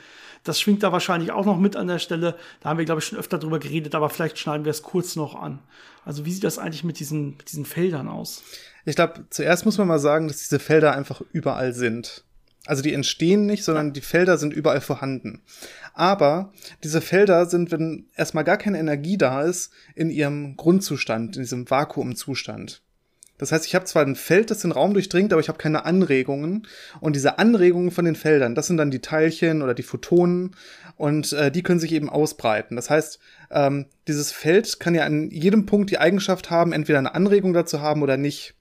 das schwingt da wahrscheinlich auch noch mit an der Stelle. Da haben wir, glaube ich, schon öfter drüber geredet, aber vielleicht schneiden wir es kurz noch an. Also wie sieht das eigentlich mit diesen, mit diesen Feldern aus? Ich glaube, zuerst muss man mal sagen, dass diese Felder einfach überall sind. Also die entstehen nicht, sondern die Felder sind überall vorhanden. Aber diese Felder sind, wenn erstmal gar keine Energie da ist, in ihrem Grundzustand, in diesem Vakuumzustand. Das heißt, ich habe zwar ein Feld, das den Raum durchdringt, aber ich habe keine Anregungen. Und diese Anregungen von den Feldern, das sind dann die Teilchen oder die Photonen und äh, die können sich eben ausbreiten. Das heißt, ähm, dieses Feld kann ja an jedem Punkt die Eigenschaft haben, entweder eine Anregung dazu haben oder nicht.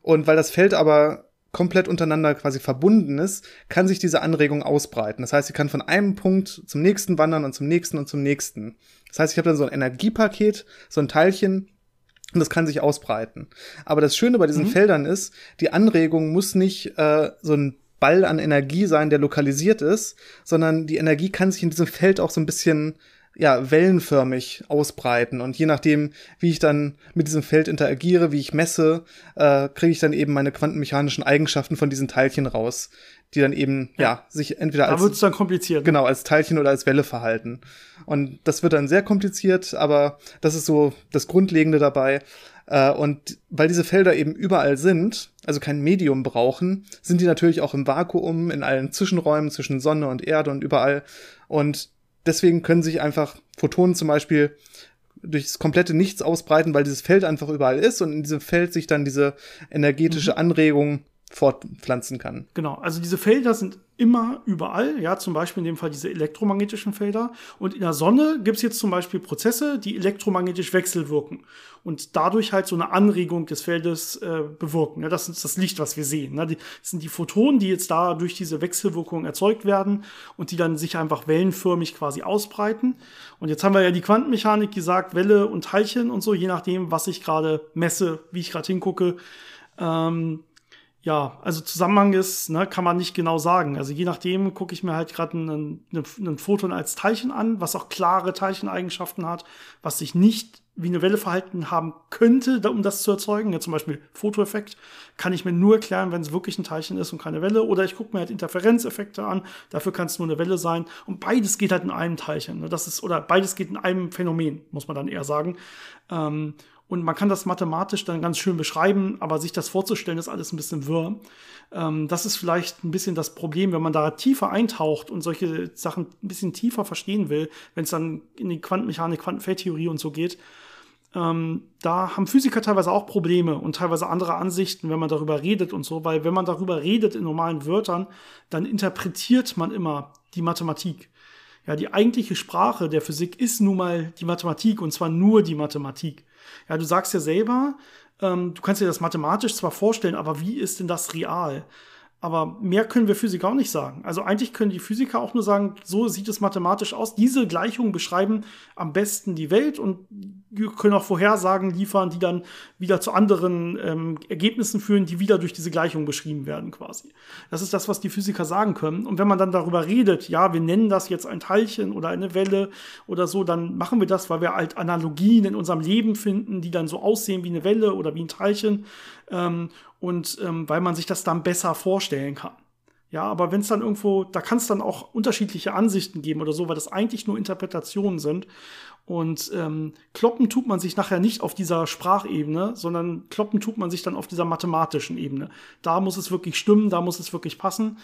Und weil das Feld aber komplett untereinander quasi verbunden ist, kann sich diese Anregung ausbreiten. Das heißt, sie kann von einem Punkt zum nächsten wandern und zum nächsten und zum nächsten. Das heißt, ich habe dann so ein Energiepaket, so ein Teilchen, und das kann sich ausbreiten. Aber das Schöne bei diesen mhm. Feldern ist, die Anregung muss nicht äh, so ein Ball an Energie sein, der lokalisiert ist, sondern die Energie kann sich in diesem Feld auch so ein bisschen ja, wellenförmig ausbreiten. Und je nachdem, wie ich dann mit diesem Feld interagiere, wie ich messe, äh, kriege ich dann eben meine quantenmechanischen Eigenschaften von diesen Teilchen raus, die dann eben, ja, ja sich entweder als. Da wird's dann kompliziert. Ne? Genau, als Teilchen oder als Welle verhalten. Und das wird dann sehr kompliziert, aber das ist so das Grundlegende dabei. Äh, und weil diese Felder eben überall sind, also kein Medium brauchen, sind die natürlich auch im Vakuum, in allen Zwischenräumen zwischen Sonne und Erde und überall. Und deswegen können sich einfach Photonen zum Beispiel durchs komplette Nichts ausbreiten, weil dieses Feld einfach überall ist und in diesem Feld sich dann diese energetische mhm. Anregung fortpflanzen kann. Genau, also diese Felder sind immer überall, ja, zum Beispiel in dem Fall diese elektromagnetischen Felder. Und in der Sonne gibt es jetzt zum Beispiel Prozesse, die elektromagnetisch wechselwirken und dadurch halt so eine Anregung des Feldes äh, bewirken. Ja, das ist das Licht, was wir sehen. Ne? Das sind die Photonen, die jetzt da durch diese Wechselwirkung erzeugt werden und die dann sich einfach wellenförmig quasi ausbreiten. Und jetzt haben wir ja die Quantenmechanik gesagt, Welle und Teilchen und so, je nachdem, was ich gerade messe, wie ich gerade hingucke. Ähm, ja, also Zusammenhang ist, ne, kann man nicht genau sagen. Also je nachdem gucke ich mir halt gerade ein, ein, Photon als Teilchen an, was auch klare Teilcheneigenschaften hat, was sich nicht wie eine Welle verhalten haben könnte, um das zu erzeugen. Ja, zum Beispiel Fotoeffekt kann ich mir nur erklären, wenn es wirklich ein Teilchen ist und keine Welle. Oder ich gucke mir halt Interferenzeffekte an. Dafür kann es nur eine Welle sein. Und beides geht halt in einem Teilchen. Ne? Das ist, oder beides geht in einem Phänomen, muss man dann eher sagen. Ähm, und man kann das mathematisch dann ganz schön beschreiben, aber sich das vorzustellen, ist alles ein bisschen wirr. Ähm, das ist vielleicht ein bisschen das Problem, wenn man da tiefer eintaucht und solche Sachen ein bisschen tiefer verstehen will, wenn es dann in die Quantenmechanik, Quantenfeldtheorie und so geht. Ähm, da haben Physiker teilweise auch Probleme und teilweise andere Ansichten, wenn man darüber redet und so, weil wenn man darüber redet in normalen Wörtern, dann interpretiert man immer die Mathematik. Ja, die eigentliche Sprache der Physik ist nun mal die Mathematik und zwar nur die Mathematik. Ja, du sagst ja selber, ähm, du kannst dir das mathematisch zwar vorstellen, aber wie ist denn das real? Aber mehr können wir Physiker auch nicht sagen. Also eigentlich können die Physiker auch nur sagen, so sieht es mathematisch aus. Diese Gleichungen beschreiben am besten die Welt und können auch Vorhersagen liefern, die dann wieder zu anderen ähm, Ergebnissen führen, die wieder durch diese Gleichung beschrieben werden quasi. Das ist das, was die Physiker sagen können. Und wenn man dann darüber redet, ja, wir nennen das jetzt ein Teilchen oder eine Welle oder so, dann machen wir das, weil wir halt Analogien in unserem Leben finden, die dann so aussehen wie eine Welle oder wie ein Teilchen. Ähm, und ähm, weil man sich das dann besser vorstellen kann. Ja, aber wenn es dann irgendwo, da kann es dann auch unterschiedliche Ansichten geben oder so, weil das eigentlich nur Interpretationen sind. Und ähm, kloppen tut man sich nachher nicht auf dieser Sprachebene, sondern kloppen tut man sich dann auf dieser mathematischen Ebene. Da muss es wirklich stimmen, da muss es wirklich passen.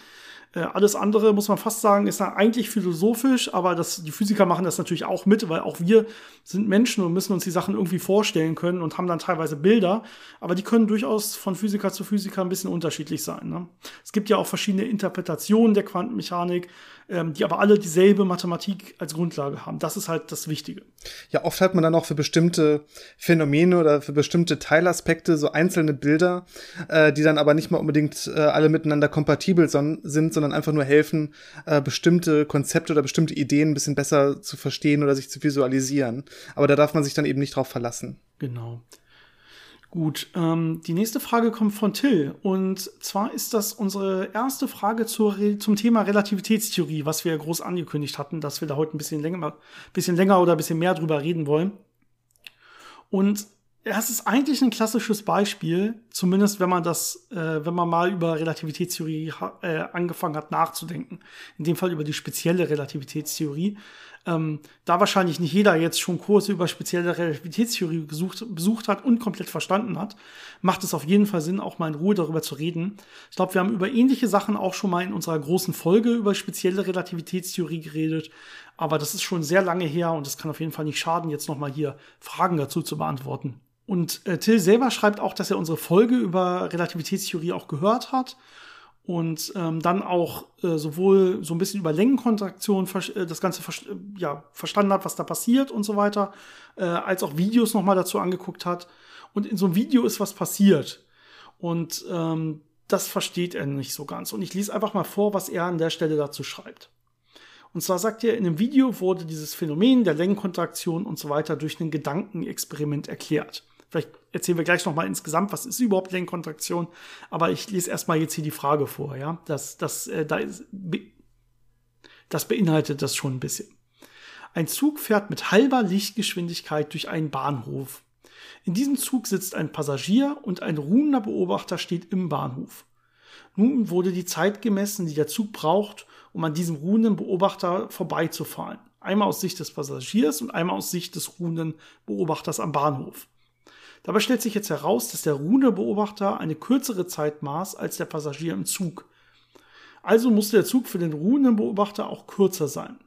Äh, alles andere, muss man fast sagen, ist eigentlich philosophisch, aber das, die Physiker machen das natürlich auch mit, weil auch wir sind Menschen und müssen uns die Sachen irgendwie vorstellen können und haben dann teilweise Bilder, aber die können durchaus von Physiker zu Physiker ein bisschen unterschiedlich sein. Ne? Es gibt ja auch verschiedene Interpretationen der Quantenmechanik ähm, die aber alle dieselbe Mathematik als Grundlage haben. Das ist halt das Wichtige. Ja, oft hat man dann auch für bestimmte Phänomene oder für bestimmte Teilaspekte so einzelne Bilder, äh, die dann aber nicht mal unbedingt äh, alle miteinander kompatibel son sind, sondern einfach nur helfen, äh, bestimmte Konzepte oder bestimmte Ideen ein bisschen besser zu verstehen oder sich zu visualisieren. Aber da darf man sich dann eben nicht drauf verlassen. Genau. Gut, ähm, die nächste Frage kommt von Till. Und zwar ist das unsere erste Frage zur, zum Thema Relativitätstheorie, was wir ja groß angekündigt hatten, dass wir da heute ein bisschen länger, bisschen länger oder ein bisschen mehr drüber reden wollen. Und es ist eigentlich ein klassisches Beispiel, zumindest wenn man das, äh, wenn man mal über Relativitätstheorie äh, angefangen hat nachzudenken. In dem Fall über die spezielle Relativitätstheorie. Ähm, da wahrscheinlich nicht jeder jetzt schon Kurse über spezielle Relativitätstheorie gesucht, besucht hat und komplett verstanden hat, macht es auf jeden Fall Sinn, auch mal in Ruhe darüber zu reden. Ich glaube, wir haben über ähnliche Sachen auch schon mal in unserer großen Folge über spezielle Relativitätstheorie geredet, aber das ist schon sehr lange her und es kann auf jeden Fall nicht schaden, jetzt nochmal hier Fragen dazu zu beantworten. Und äh, Till selber schreibt auch, dass er unsere Folge über Relativitätstheorie auch gehört hat und ähm, dann auch äh, sowohl so ein bisschen über Längenkontraktion äh, das Ganze ver äh, ja, verstanden hat, was da passiert und so weiter, äh, als auch Videos nochmal dazu angeguckt hat. Und in so einem Video ist was passiert. Und ähm, das versteht er nicht so ganz. Und ich lese einfach mal vor, was er an der Stelle dazu schreibt. Und zwar sagt er, in einem Video wurde dieses Phänomen der Längenkontraktion und so weiter durch ein Gedankenexperiment erklärt. Vielleicht erzählen wir gleich nochmal insgesamt, was ist überhaupt Längenkontraktion. Aber ich lese erstmal jetzt hier die Frage vor, ja. Das, das, äh, da ist, das beinhaltet das schon ein bisschen. Ein Zug fährt mit halber Lichtgeschwindigkeit durch einen Bahnhof. In diesem Zug sitzt ein Passagier und ein ruhender Beobachter steht im Bahnhof. Nun wurde die Zeit gemessen, die der Zug braucht, um an diesem ruhenden Beobachter vorbeizufahren. Einmal aus Sicht des Passagiers und einmal aus Sicht des ruhenden Beobachters am Bahnhof. Dabei stellt sich jetzt heraus, dass der ruhende Beobachter eine kürzere Zeit maß als der Passagier im Zug. Also musste der Zug für den ruhenden Beobachter auch kürzer sein.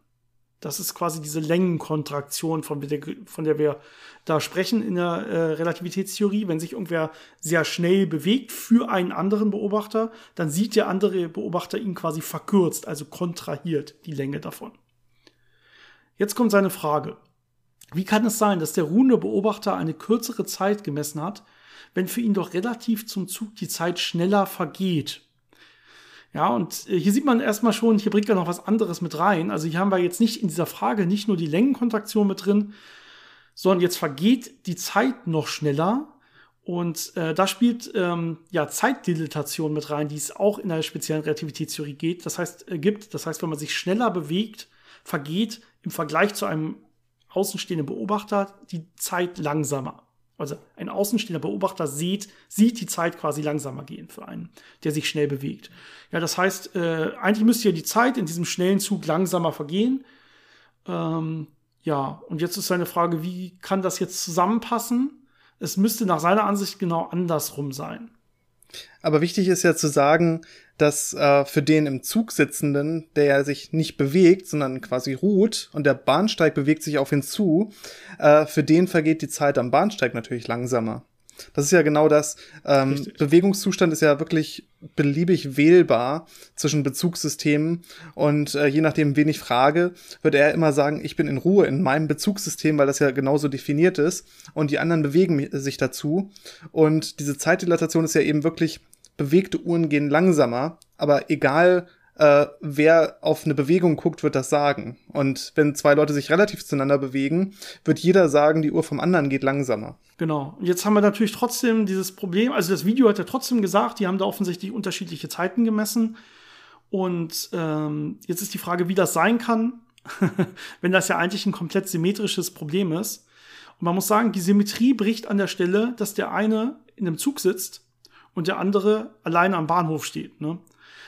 Das ist quasi diese Längenkontraktion, von der, von der wir da sprechen in der äh, Relativitätstheorie. Wenn sich irgendwer sehr schnell bewegt für einen anderen Beobachter, dann sieht der andere Beobachter ihn quasi verkürzt, also kontrahiert die Länge davon. Jetzt kommt seine Frage. Wie kann es sein, dass der ruhende Beobachter eine kürzere Zeit gemessen hat, wenn für ihn doch relativ zum Zug die Zeit schneller vergeht? Ja, und äh, hier sieht man erstmal schon, hier bringt er noch was anderes mit rein. Also hier haben wir jetzt nicht in dieser Frage nicht nur die Längenkontraktion mit drin, sondern jetzt vergeht die Zeit noch schneller. Und äh, da spielt ähm, ja Zeitdilatation mit rein, die es auch in der speziellen Relativitätstheorie geht. Das heißt, äh, gibt. Das heißt, wenn man sich schneller bewegt, vergeht im Vergleich zu einem außenstehenden Beobachter die Zeit langsamer. Also ein außenstehender Beobachter sieht, sieht die Zeit quasi langsamer gehen für einen, der sich schnell bewegt. Ja, das heißt, äh, eigentlich müsste ja die Zeit in diesem schnellen Zug langsamer vergehen. Ähm, ja, und jetzt ist seine Frage, wie kann das jetzt zusammenpassen? Es müsste nach seiner Ansicht genau andersrum sein. Aber wichtig ist ja zu sagen, dass äh, für den im Zug sitzenden, der ja sich nicht bewegt, sondern quasi ruht und der Bahnsteig bewegt sich auf ihn zu, äh, für den vergeht die Zeit am Bahnsteig natürlich langsamer. Das ist ja genau das. Ähm, Bewegungszustand ist ja wirklich beliebig wählbar zwischen Bezugssystemen und äh, je nachdem, wen ich frage, wird er immer sagen, ich bin in Ruhe in meinem Bezugssystem, weil das ja genauso definiert ist und die anderen bewegen sich dazu und diese Zeitdilatation ist ja eben wirklich bewegte Uhren gehen langsamer, aber egal äh, wer auf eine Bewegung guckt, wird das sagen. Und wenn zwei Leute sich relativ zueinander bewegen, wird jeder sagen, die Uhr vom anderen geht langsamer. Genau. Und jetzt haben wir natürlich trotzdem dieses Problem, also das Video hat ja trotzdem gesagt, die haben da offensichtlich unterschiedliche Zeiten gemessen. Und ähm, jetzt ist die Frage, wie das sein kann, (laughs) wenn das ja eigentlich ein komplett symmetrisches Problem ist. Und man muss sagen, die Symmetrie bricht an der Stelle, dass der eine in einem Zug sitzt und der andere alleine am Bahnhof steht. Ne?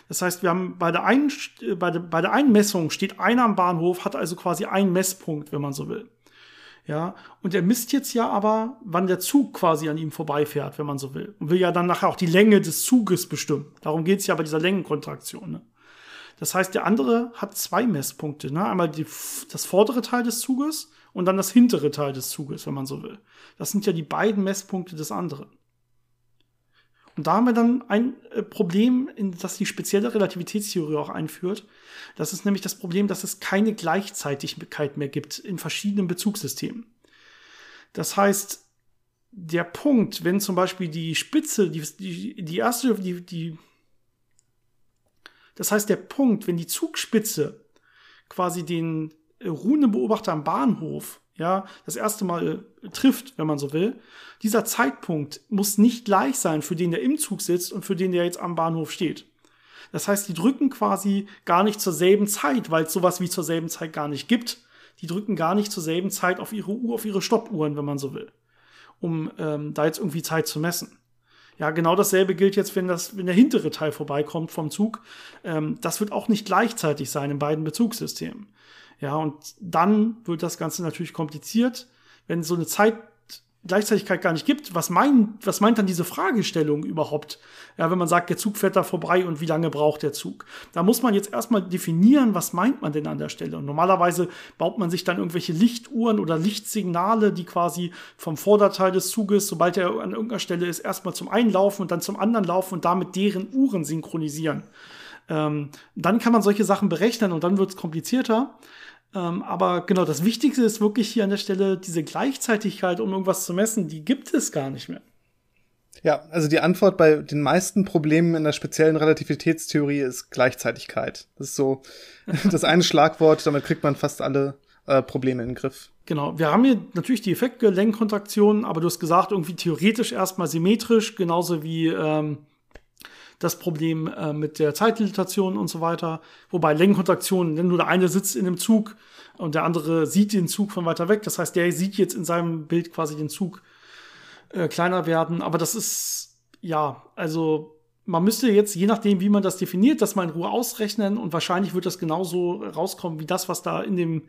Das heißt, wir haben bei der einen, bei der, bei der einen Messung steht einer am Bahnhof, hat also quasi einen Messpunkt, wenn man so will. Ja, und er misst jetzt ja aber, wann der Zug quasi an ihm vorbeifährt, wenn man so will. Und will ja dann nachher auch die Länge des Zuges bestimmen. Darum geht es ja bei dieser Längenkontraktion. Ne? Das heißt, der andere hat zwei Messpunkte. Ne? Einmal die, das vordere Teil des Zuges und dann das hintere Teil des Zuges, wenn man so will. Das sind ja die beiden Messpunkte des anderen. Und da haben wir dann ein äh, Problem, in das die spezielle Relativitätstheorie auch einführt. Das ist nämlich das Problem, dass es keine Gleichzeitigkeit mehr gibt in verschiedenen Bezugssystemen. Das heißt, der Punkt, wenn zum Beispiel die Spitze, die, die, die erste, die, die, das heißt, der Punkt, wenn die Zugspitze quasi den äh, ruhenden Beobachter am Bahnhof ja, das erste Mal äh, trifft, wenn man so will. Dieser Zeitpunkt muss nicht gleich sein für den, der im Zug sitzt und für den, der jetzt am Bahnhof steht. Das heißt, die drücken quasi gar nicht zur selben Zeit, weil es sowas wie zur selben Zeit gar nicht gibt. Die drücken gar nicht zur selben Zeit auf ihre Uhr, auf ihre Stoppuhren, wenn man so will, um ähm, da jetzt irgendwie Zeit zu messen. Ja, genau dasselbe gilt jetzt, wenn das, wenn der hintere Teil vorbeikommt vom Zug. Ähm, das wird auch nicht gleichzeitig sein in beiden Bezugssystemen. Ja, und dann wird das Ganze natürlich kompliziert, wenn so eine Zeitgleichzeitigkeit gar nicht gibt. Was meint, was meint dann diese Fragestellung überhaupt? Ja, wenn man sagt, der Zug fährt da vorbei und wie lange braucht der Zug? Da muss man jetzt erstmal definieren, was meint man denn an der Stelle? Und normalerweise baut man sich dann irgendwelche Lichtuhren oder Lichtsignale, die quasi vom Vorderteil des Zuges, sobald er an irgendeiner Stelle ist, erstmal zum einen laufen und dann zum anderen laufen und damit deren Uhren synchronisieren. Ähm, dann kann man solche Sachen berechnen und dann wird es komplizierter. Ähm, aber genau, das Wichtigste ist wirklich hier an der Stelle diese Gleichzeitigkeit, um irgendwas zu messen, die gibt es gar nicht mehr. Ja, also die Antwort bei den meisten Problemen in der speziellen Relativitätstheorie ist Gleichzeitigkeit. Das ist so (laughs) das eine Schlagwort, damit kriegt man fast alle äh, Probleme in den Griff. Genau, wir haben hier natürlich die Effektgelenkkontraktionen, aber du hast gesagt, irgendwie theoretisch erstmal symmetrisch, genauso wie ähm, das Problem äh, mit der Zeitdilatation und so weiter. Wobei Längenkontraktion, wenn nur der eine sitzt in dem Zug und der andere sieht den Zug von weiter weg. Das heißt, der sieht jetzt in seinem Bild quasi den Zug äh, kleiner werden. Aber das ist, ja, also man müsste jetzt, je nachdem, wie man das definiert, das mal in Ruhe ausrechnen und wahrscheinlich wird das genauso rauskommen wie das, was da in dem,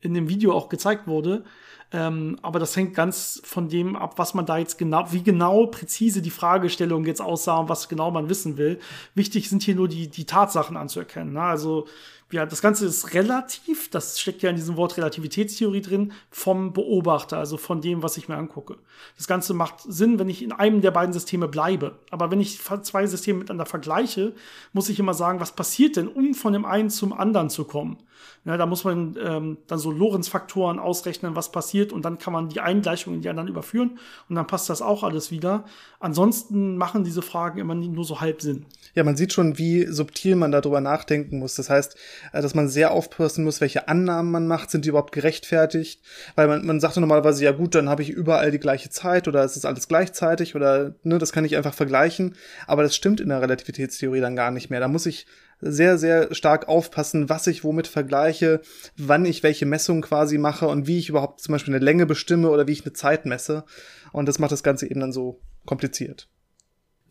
in dem Video auch gezeigt wurde. Ähm, aber das hängt ganz von dem ab, was man da jetzt genau, wie genau präzise die Fragestellung jetzt aussah und was genau man wissen will. Wichtig sind hier nur die, die Tatsachen anzuerkennen. Ne? Also ja, das Ganze ist relativ, das steckt ja in diesem Wort Relativitätstheorie drin, vom Beobachter, also von dem, was ich mir angucke. Das Ganze macht Sinn, wenn ich in einem der beiden Systeme bleibe. Aber wenn ich zwei Systeme miteinander vergleiche, muss ich immer sagen, was passiert denn, um von dem einen zum anderen zu kommen? Ja, da muss man ähm, dann so Lorentz-Faktoren ausrechnen, was passiert, und dann kann man die Eingleichung in die anderen überführen und dann passt das auch alles wieder. Ansonsten machen diese Fragen immer nur so halb Sinn. Ja, man sieht schon, wie subtil man darüber nachdenken muss. Das heißt, dass man sehr aufpassen muss, welche Annahmen man macht, sind die überhaupt gerechtfertigt? Weil man, man sagt normalerweise, ja gut, dann habe ich überall die gleiche Zeit oder ist es alles gleichzeitig oder ne, das kann ich einfach vergleichen. Aber das stimmt in der Relativitätstheorie dann gar nicht mehr. Da muss ich sehr, sehr stark aufpassen, was ich womit vergleiche, wann ich welche Messung quasi mache und wie ich überhaupt zum Beispiel eine Länge bestimme oder wie ich eine Zeit messe. Und das macht das Ganze eben dann so kompliziert.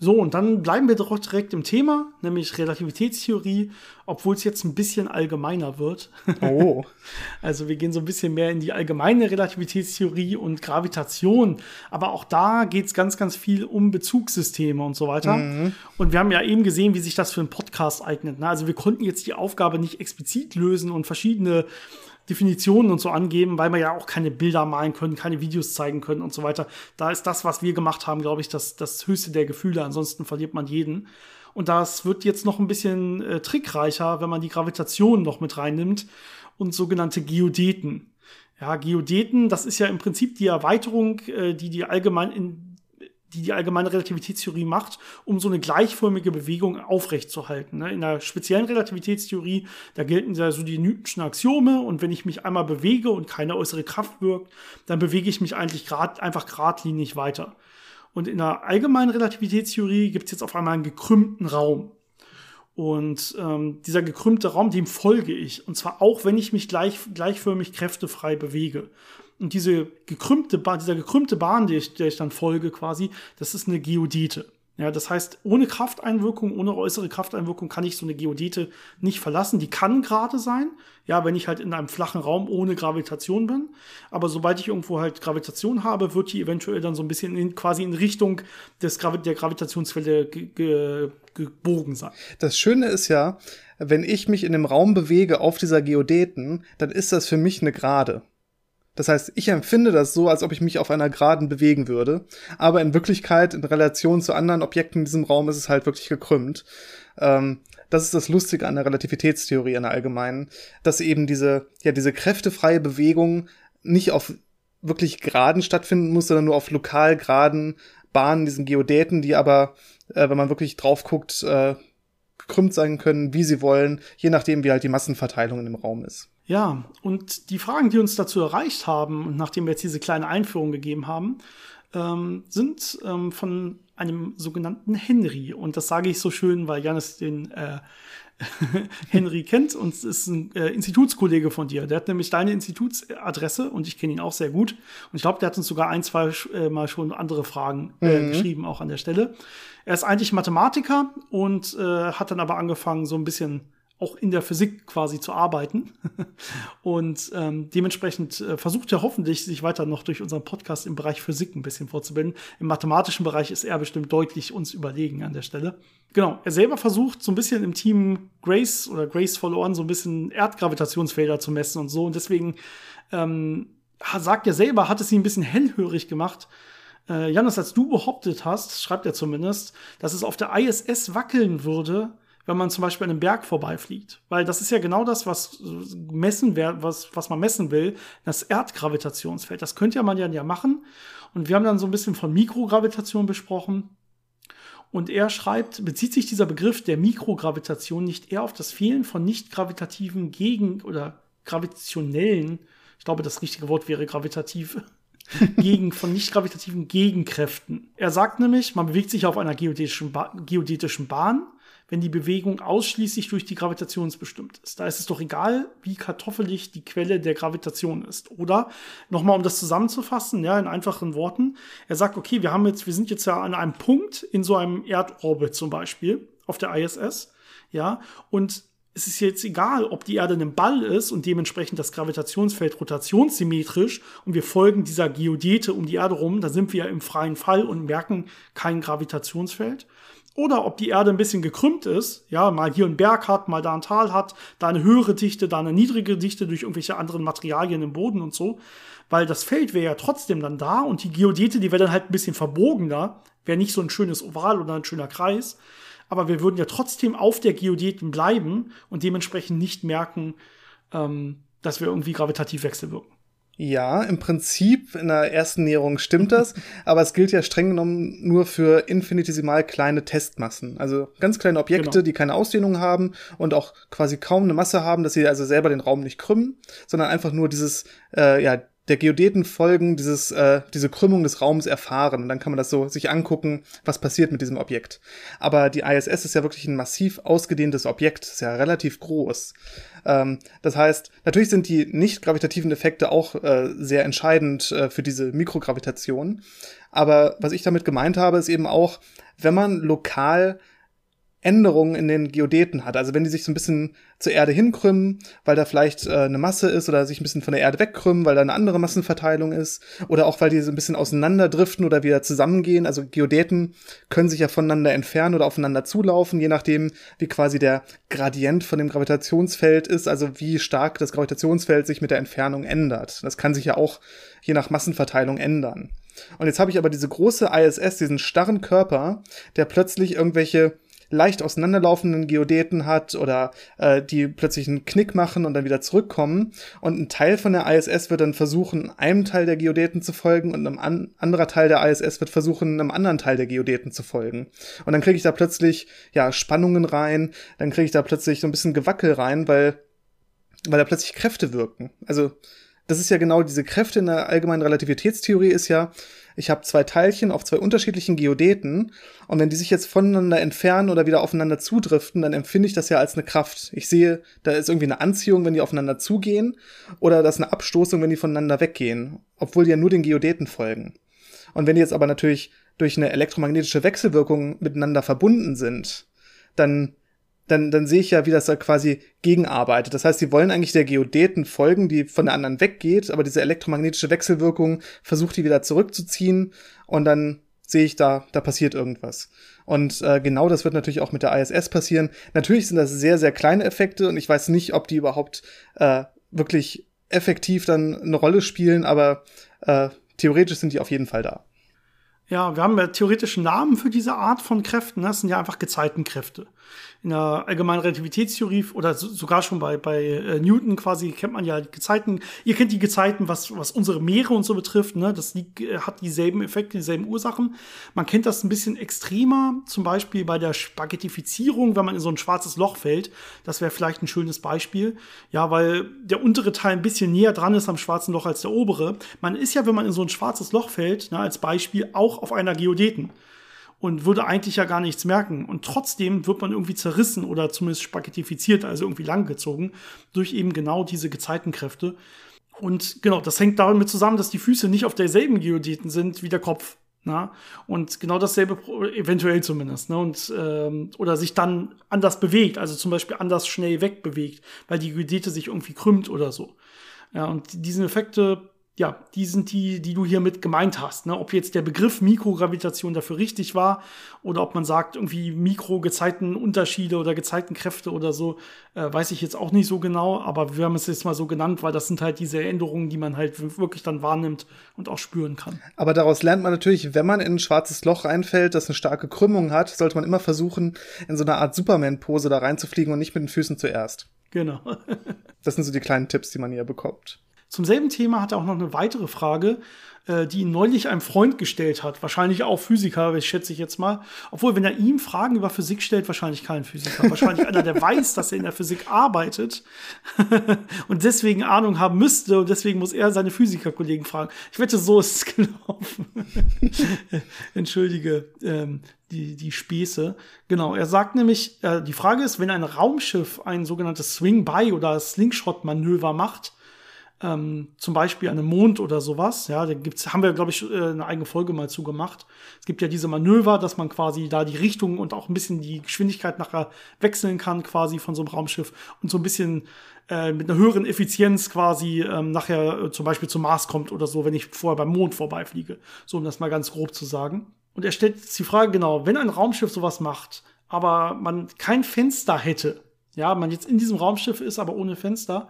So, und dann bleiben wir doch direkt im Thema, nämlich Relativitätstheorie, obwohl es jetzt ein bisschen allgemeiner wird. Oh. (laughs) also wir gehen so ein bisschen mehr in die allgemeine Relativitätstheorie und Gravitation. Aber auch da geht es ganz, ganz viel um Bezugssysteme und so weiter. Mhm. Und wir haben ja eben gesehen, wie sich das für einen Podcast eignet. Ne? Also wir konnten jetzt die Aufgabe nicht explizit lösen und verschiedene Definitionen und so angeben, weil wir ja auch keine Bilder malen können, keine Videos zeigen können und so weiter. Da ist das, was wir gemacht haben, glaube ich, das, das höchste der Gefühle. Ansonsten verliert man jeden. Und das wird jetzt noch ein bisschen äh, trickreicher, wenn man die Gravitation noch mit reinnimmt und sogenannte Geodeten. Ja, Geodeten, das ist ja im Prinzip die Erweiterung, äh, die die allgemein in die die allgemeine Relativitätstheorie macht, um so eine gleichförmige Bewegung aufrechtzuerhalten. Ne? In der speziellen Relativitätstheorie, da gelten ja so die Newtonschen Axiome und wenn ich mich einmal bewege und keine äußere Kraft wirkt, dann bewege ich mich eigentlich grad, einfach geradlinig weiter. Und in der allgemeinen Relativitätstheorie gibt es jetzt auf einmal einen gekrümmten Raum. Und ähm, dieser gekrümmte Raum, dem folge ich. Und zwar auch, wenn ich mich gleich, gleichförmig kräftefrei bewege. Und diese gekrümmte Bahn, dieser gekrümmte Bahn, der ich, der ich dann folge quasi, das ist eine Geodete. Ja, das heißt, ohne Krafteinwirkung, ohne äußere Krafteinwirkung kann ich so eine Geodete nicht verlassen. Die kann gerade sein, ja, wenn ich halt in einem flachen Raum ohne Gravitation bin. Aber sobald ich irgendwo halt Gravitation habe, wird die eventuell dann so ein bisschen in, quasi in Richtung des Gravi der Gravitationsquelle ge gebogen sein. Das Schöne ist ja, wenn ich mich in dem Raum bewege auf dieser Geodeten, dann ist das für mich eine Gerade. Das heißt, ich empfinde das so, als ob ich mich auf einer Geraden bewegen würde. Aber in Wirklichkeit, in Relation zu anderen Objekten in diesem Raum, ist es halt wirklich gekrümmt. Ähm, das ist das Lustige an der Relativitätstheorie in der allgemeinen, dass eben diese, ja, diese kräftefreie Bewegung nicht auf wirklich Geraden stattfinden muss, sondern nur auf lokal geraden Bahnen, diesen Geodäten, die aber, äh, wenn man wirklich drauf guckt, äh, gekrümmt sein können, wie sie wollen, je nachdem, wie halt die Massenverteilung in dem Raum ist. Ja, und die Fragen, die uns dazu erreicht haben, und nachdem wir jetzt diese kleine Einführung gegeben haben, ähm, sind ähm, von einem sogenannten Henry. Und das sage ich so schön, weil Janis den äh, (laughs) Henry kennt und ist ein äh, Institutskollege von dir. Der hat nämlich deine Institutsadresse und ich kenne ihn auch sehr gut. Und ich glaube, der hat uns sogar ein, zwei äh, Mal schon andere Fragen äh, mhm. geschrieben, auch an der Stelle. Er ist eigentlich Mathematiker und äh, hat dann aber angefangen, so ein bisschen auch in der Physik quasi zu arbeiten. (laughs) und ähm, dementsprechend äh, versucht er hoffentlich, sich weiter noch durch unseren Podcast im Bereich Physik ein bisschen vorzubilden. Im mathematischen Bereich ist er bestimmt deutlich uns überlegen an der Stelle. Genau, er selber versucht so ein bisschen im Team Grace oder Grace Follow-On so ein bisschen Erdgravitationsfelder zu messen und so. Und deswegen ähm, sagt er selber, hat es ihn ein bisschen hellhörig gemacht, äh, Janis, als du behauptet hast, schreibt er zumindest, dass es auf der ISS wackeln würde, wenn man zum Beispiel an einem Berg vorbeifliegt. Weil das ist ja genau das, was messen was, was man messen will, das Erdgravitationsfeld. Das könnte ja man ja machen. Und wir haben dann so ein bisschen von Mikrogravitation besprochen. Und er schreibt, bezieht sich dieser Begriff der Mikrogravitation nicht eher auf das Fehlen von nicht gravitativen Gegen- oder gravitationellen, ich glaube, das richtige Wort wäre gravitativ, (laughs) gegen, von nicht gravitativen Gegenkräften. Er sagt nämlich, man bewegt sich auf einer geodätischen, ba geodätischen Bahn wenn die Bewegung ausschließlich durch die Gravitation bestimmt ist. Da ist es doch egal, wie kartoffelig die Quelle der Gravitation ist. Oder nochmal, um das zusammenzufassen, ja, in einfachen Worten. Er sagt, okay, wir haben jetzt, wir sind jetzt ja an einem Punkt in so einem Erdorbit zum Beispiel auf der ISS, ja, und es ist jetzt egal, ob die Erde ein Ball ist und dementsprechend das Gravitationsfeld rotationssymmetrisch und wir folgen dieser Geodete um die Erde rum, da sind wir ja im freien Fall und merken kein Gravitationsfeld. Oder ob die Erde ein bisschen gekrümmt ist, ja, mal hier einen Berg hat, mal da ein Tal hat, da eine höhere Dichte, da eine niedrige Dichte durch irgendwelche anderen Materialien im Boden und so. Weil das Feld wäre ja trotzdem dann da und die Geodete, die wäre dann halt ein bisschen verbogener, wäre nicht so ein schönes Oval oder ein schöner Kreis aber wir würden ja trotzdem auf der Geodeten bleiben und dementsprechend nicht merken, ähm, dass wir irgendwie gravitativ wechselwirken. Ja, im Prinzip in der ersten Näherung stimmt das, (laughs) aber es gilt ja streng genommen nur für infinitesimal kleine Testmassen. Also ganz kleine Objekte, genau. die keine Ausdehnung haben und auch quasi kaum eine Masse haben, dass sie also selber den Raum nicht krümmen, sondern einfach nur dieses, äh, ja, der Geodeten folgen, dieses, äh, diese Krümmung des Raums erfahren. Und dann kann man das so sich angucken, was passiert mit diesem Objekt. Aber die ISS ist ja wirklich ein massiv ausgedehntes Objekt, ist ja relativ groß. Ähm, das heißt, natürlich sind die nicht gravitativen Effekte auch äh, sehr entscheidend äh, für diese Mikrogravitation. Aber was ich damit gemeint habe, ist eben auch, wenn man lokal Änderungen in den Geodeten hat. Also wenn die sich so ein bisschen zur Erde hinkrümmen, weil da vielleicht äh, eine Masse ist oder sich ein bisschen von der Erde wegkrümmen, weil da eine andere Massenverteilung ist oder auch weil die so ein bisschen auseinanderdriften oder wieder zusammengehen. Also Geodeten können sich ja voneinander entfernen oder aufeinander zulaufen, je nachdem, wie quasi der Gradient von dem Gravitationsfeld ist, also wie stark das Gravitationsfeld sich mit der Entfernung ändert. Das kann sich ja auch je nach Massenverteilung ändern. Und jetzt habe ich aber diese große ISS, diesen starren Körper, der plötzlich irgendwelche leicht auseinanderlaufenden Geodeten hat oder äh, die plötzlich einen Knick machen und dann wieder zurückkommen. Und ein Teil von der ISS wird dann versuchen, einem Teil der Geodeten zu folgen und ein an anderer Teil der ISS wird versuchen, einem anderen Teil der Geodeten zu folgen. Und dann kriege ich da plötzlich ja Spannungen rein, dann kriege ich da plötzlich so ein bisschen Gewackel rein, weil weil da plötzlich Kräfte wirken. Also das ist ja genau diese Kräfte in der allgemeinen Relativitätstheorie ist ja, ich habe zwei Teilchen auf zwei unterschiedlichen Geodeten und wenn die sich jetzt voneinander entfernen oder wieder aufeinander zudriften, dann empfinde ich das ja als eine Kraft. Ich sehe, da ist irgendwie eine Anziehung, wenn die aufeinander zugehen oder das ist eine Abstoßung, wenn die voneinander weggehen, obwohl die ja nur den Geodeten folgen. Und wenn die jetzt aber natürlich durch eine elektromagnetische Wechselwirkung miteinander verbunden sind, dann dann, dann sehe ich ja, wie das da quasi gegenarbeitet. Das heißt, sie wollen eigentlich der Geodeten folgen, die von der anderen weggeht, aber diese elektromagnetische Wechselwirkung versucht die wieder zurückzuziehen und dann sehe ich da, da passiert irgendwas. Und äh, genau das wird natürlich auch mit der ISS passieren. Natürlich sind das sehr, sehr kleine Effekte und ich weiß nicht, ob die überhaupt äh, wirklich effektiv dann eine Rolle spielen, aber äh, theoretisch sind die auf jeden Fall da. Ja, wir haben ja theoretischen Namen für diese Art von Kräften. Das sind ja einfach Gezeitenkräfte in der allgemeinen Relativitätstheorie oder so, sogar schon bei, bei äh, Newton quasi kennt man ja die Gezeiten. Ihr kennt die Gezeiten, was, was unsere Meere und so betrifft. Ne? Das liegt, äh, hat dieselben Effekte, dieselben Ursachen. Man kennt das ein bisschen extremer, zum Beispiel bei der Spaghettifizierung, wenn man in so ein schwarzes Loch fällt. Das wäre vielleicht ein schönes Beispiel. Ja, weil der untere Teil ein bisschen näher dran ist am schwarzen Loch als der obere. Man ist ja, wenn man in so ein schwarzes Loch fällt, ne, als Beispiel auch auf einer Geodeten und würde eigentlich ja gar nichts merken. Und trotzdem wird man irgendwie zerrissen oder zumindest spaghettifiziert, also irgendwie langgezogen, durch eben genau diese Gezeitenkräfte. Und genau, das hängt damit zusammen, dass die Füße nicht auf derselben Geodeten sind wie der Kopf. Na? Und genau dasselbe, eventuell zumindest. Ne? Und, ähm, oder sich dann anders bewegt, also zum Beispiel anders schnell wegbewegt, weil die Geodete sich irgendwie krümmt oder so. Ja, und diese Effekte ja, die sind die, die du hier mit gemeint hast. Ne? Ob jetzt der Begriff Mikrogravitation dafür richtig war oder ob man sagt, irgendwie Mikrogezeitenunterschiede oder Gezeitenkräfte oder so, äh, weiß ich jetzt auch nicht so genau. Aber wir haben es jetzt mal so genannt, weil das sind halt diese Änderungen, die man halt wirklich dann wahrnimmt und auch spüren kann. Aber daraus lernt man natürlich, wenn man in ein schwarzes Loch reinfällt, das eine starke Krümmung hat, sollte man immer versuchen, in so eine Art Superman-Pose da reinzufliegen und nicht mit den Füßen zuerst. Genau. das sind so die kleinen Tipps, die man hier bekommt. Zum selben Thema hat er auch noch eine weitere Frage, äh, die ihn neulich einem Freund gestellt hat. Wahrscheinlich auch Physiker, schätze ich jetzt mal. Obwohl, wenn er ihm Fragen über Physik stellt, wahrscheinlich kein Physiker. Wahrscheinlich einer, der weiß, dass er in der Physik arbeitet (laughs) und deswegen Ahnung haben müsste und deswegen muss er seine Physikerkollegen fragen. Ich wette, so ist es (laughs) gelaufen. Entschuldige ähm, die, die Späße. Genau, er sagt nämlich, äh, die Frage ist, wenn ein Raumschiff ein sogenanntes Swing-By oder Slingshot-Manöver macht, ähm, zum Beispiel an einem Mond oder sowas. Ja, da gibt's, haben wir, glaube ich, äh, eine eigene Folge mal zugemacht. Es gibt ja diese Manöver, dass man quasi da die Richtung und auch ein bisschen die Geschwindigkeit nachher wechseln kann, quasi von so einem Raumschiff und so ein bisschen äh, mit einer höheren Effizienz quasi ähm, nachher äh, zum Beispiel zum Mars kommt oder so, wenn ich vorher beim Mond vorbeifliege. So, um das mal ganz grob zu sagen. Und er stellt die Frage, genau, wenn ein Raumschiff sowas macht, aber man kein Fenster hätte, ja, man jetzt in diesem Raumschiff ist, aber ohne Fenster,